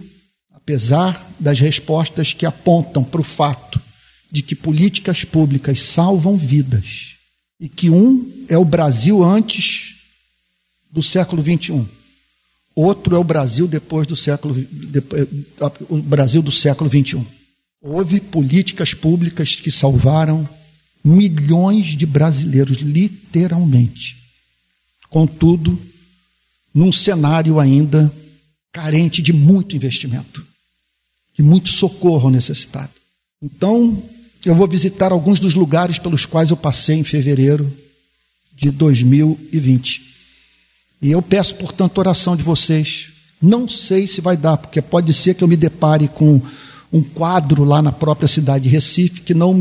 apesar das respostas que apontam para o fato de que políticas públicas salvam vidas e que um é o Brasil antes do século 21 Outro é o Brasil depois do século o Brasil do século 21. Houve políticas públicas que salvaram milhões de brasileiros, literalmente. Contudo, num cenário ainda carente de muito investimento, de muito socorro necessitado. Então, eu vou visitar alguns dos lugares pelos quais eu passei em fevereiro de 2020. E eu peço, portanto, oração de vocês. Não sei se vai dar, porque pode ser que eu me depare com um quadro lá na própria cidade de Recife que não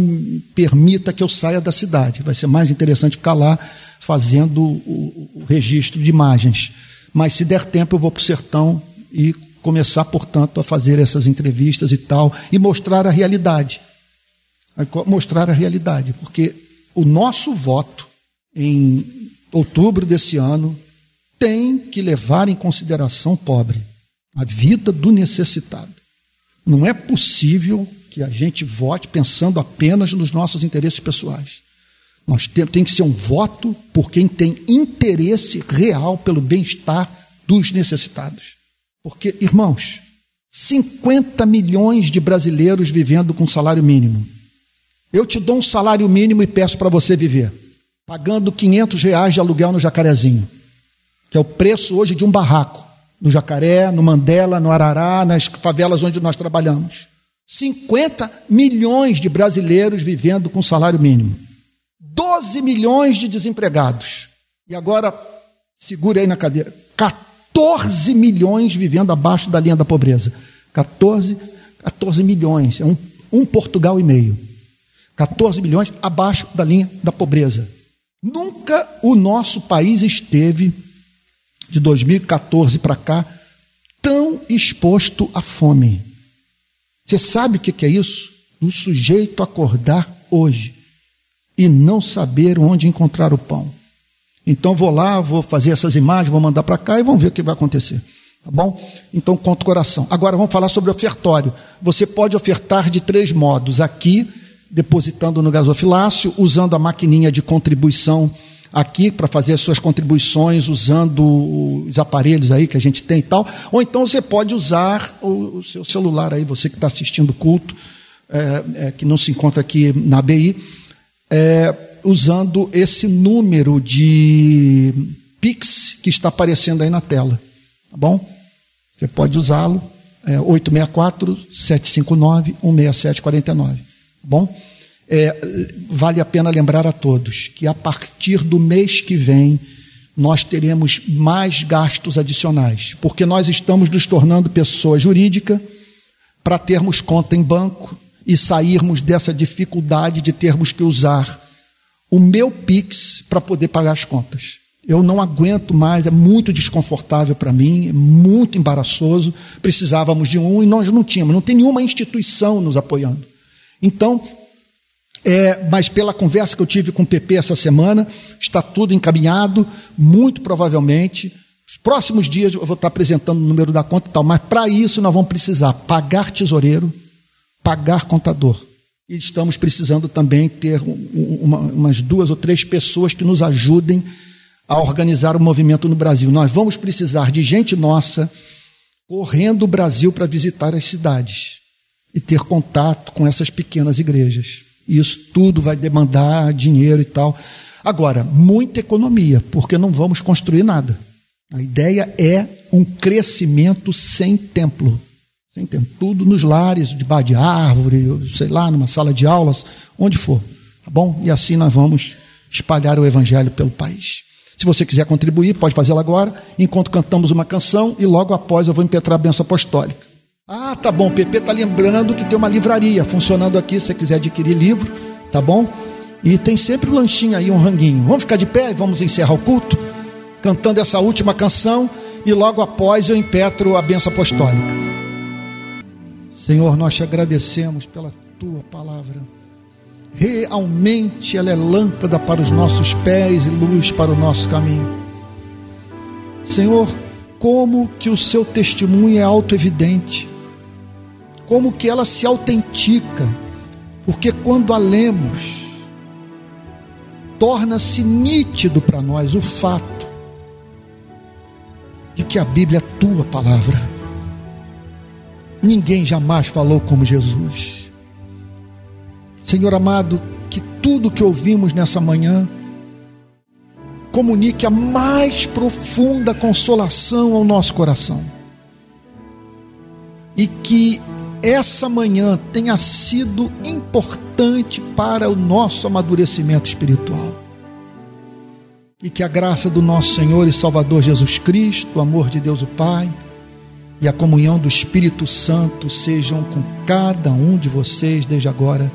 permita que eu saia da cidade. Vai ser mais interessante ficar lá fazendo o, o registro de imagens. Mas se der tempo, eu vou para o sertão e começar, portanto, a fazer essas entrevistas e tal, e mostrar a realidade. Mostrar a realidade, porque o nosso voto em outubro desse ano tem que levar em consideração o pobre, a vida do necessitado. Não é possível que a gente vote pensando apenas nos nossos interesses pessoais. Nós tem, tem que ser um voto por quem tem interesse real pelo bem-estar dos necessitados. Porque, irmãos, 50 milhões de brasileiros vivendo com salário mínimo. Eu te dou um salário mínimo e peço para você viver, pagando 500 reais de aluguel no Jacarezinho, que é o preço hoje de um barraco, no Jacaré, no Mandela, no Arará, nas favelas onde nós trabalhamos. 50 milhões de brasileiros vivendo com salário mínimo. 12 milhões de desempregados. E agora, segure aí na cadeira, 14 milhões vivendo abaixo da linha da pobreza. 14, 14 milhões, é um, um Portugal e meio. 14 milhões abaixo da linha da pobreza. Nunca o nosso país esteve, de 2014 para cá, tão exposto à fome. Você sabe o que é isso? O sujeito acordar hoje e não saber onde encontrar o pão. Então vou lá, vou fazer essas imagens, vou mandar para cá e vamos ver o que vai acontecer. Tá bom? Então conta o coração. Agora vamos falar sobre ofertório. Você pode ofertar de três modos. Aqui, depositando no gasofilácio, usando a maquininha de contribuição aqui para fazer as suas contribuições, usando os aparelhos aí que a gente tem e tal. Ou então você pode usar o, seu celular aí, você que está assistindo o culto, é, é, que não se encontra aqui na ABI é, usando esse número de Pix que está aparecendo aí na tela. Tá bom? Você pode usá-lo. É 864-759-16749. Tá bom? É, vale a pena lembrar a todos que a partir do mês que vem nós teremos mais gastos adicionais, porque nós estamos nos tornando pessoa jurídica para termos conta em banco, e sairmos dessa dificuldade de termos que usar o meu Pix para poder pagar as contas. Eu não aguento mais, é muito desconfortável para mim, é muito embaraçoso. Precisávamos de um e nós não tínhamos, não tem nenhuma instituição nos apoiando. Então, é, mas pela conversa que eu tive com o PP essa semana, está tudo encaminhado, muito provavelmente. Os próximos dias eu vou estar apresentando o número da conta e tal, mas para isso nós vamos precisar pagar tesoureiro, pagar contador. E estamos precisando também ter uma, umas duas ou três pessoas que nos ajudem a organizar o movimento no Brasil. Nós vamos precisar de gente nossa correndo o Brasil para visitar as cidades e ter contato com essas pequenas igrejas. Isso tudo vai demandar dinheiro e tal. Agora, muita economia, porque não vamos construir nada. A ideia é um crescimento sem templo. Sem tempo. Tudo nos lares, debaixo de árvore, sei lá, numa sala de aulas, onde for. Tá bom? E assim nós vamos espalhar o evangelho pelo país. Se você quiser contribuir, pode fazê-lo agora, enquanto cantamos uma canção e logo após eu vou impetrar a benção apostólica. Ah, tá bom, o PP tá lembrando que tem uma livraria funcionando aqui, se você quiser adquirir livro, tá bom? E tem sempre um lanchinho aí, um ranguinho. Vamos ficar de pé e vamos encerrar o culto, cantando essa última canção e logo após eu impetro a benção apostólica. Senhor, nós te agradecemos pela tua palavra. Realmente ela é lâmpada para os nossos pés e luz para o nosso caminho. Senhor, como que o seu testemunho é autoevidente, como que ela se autentica, porque quando a lemos, torna-se nítido para nós o fato de que a Bíblia é tua palavra Ninguém jamais falou como Jesus. Senhor amado, que tudo que ouvimos nessa manhã comunique a mais profunda consolação ao nosso coração. e que essa manhã tenha sido importante para o nosso amadurecimento espiritual. E que a graça do nosso Senhor e Salvador Jesus Cristo, o amor de Deus o Pai e a comunhão do Espírito Santo sejam com cada um de vocês desde agora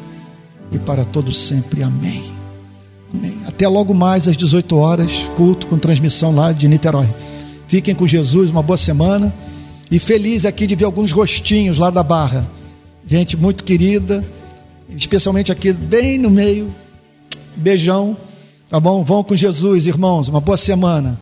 e para todos sempre. Amém. Amém. Até logo mais às 18 horas, culto com transmissão lá de Niterói. Fiquem com Jesus, uma boa semana. E feliz aqui de ver alguns rostinhos lá da Barra. Gente muito querida, especialmente aqui bem no meio. Beijão, tá bom? Vão com Jesus, irmãos. Uma boa semana.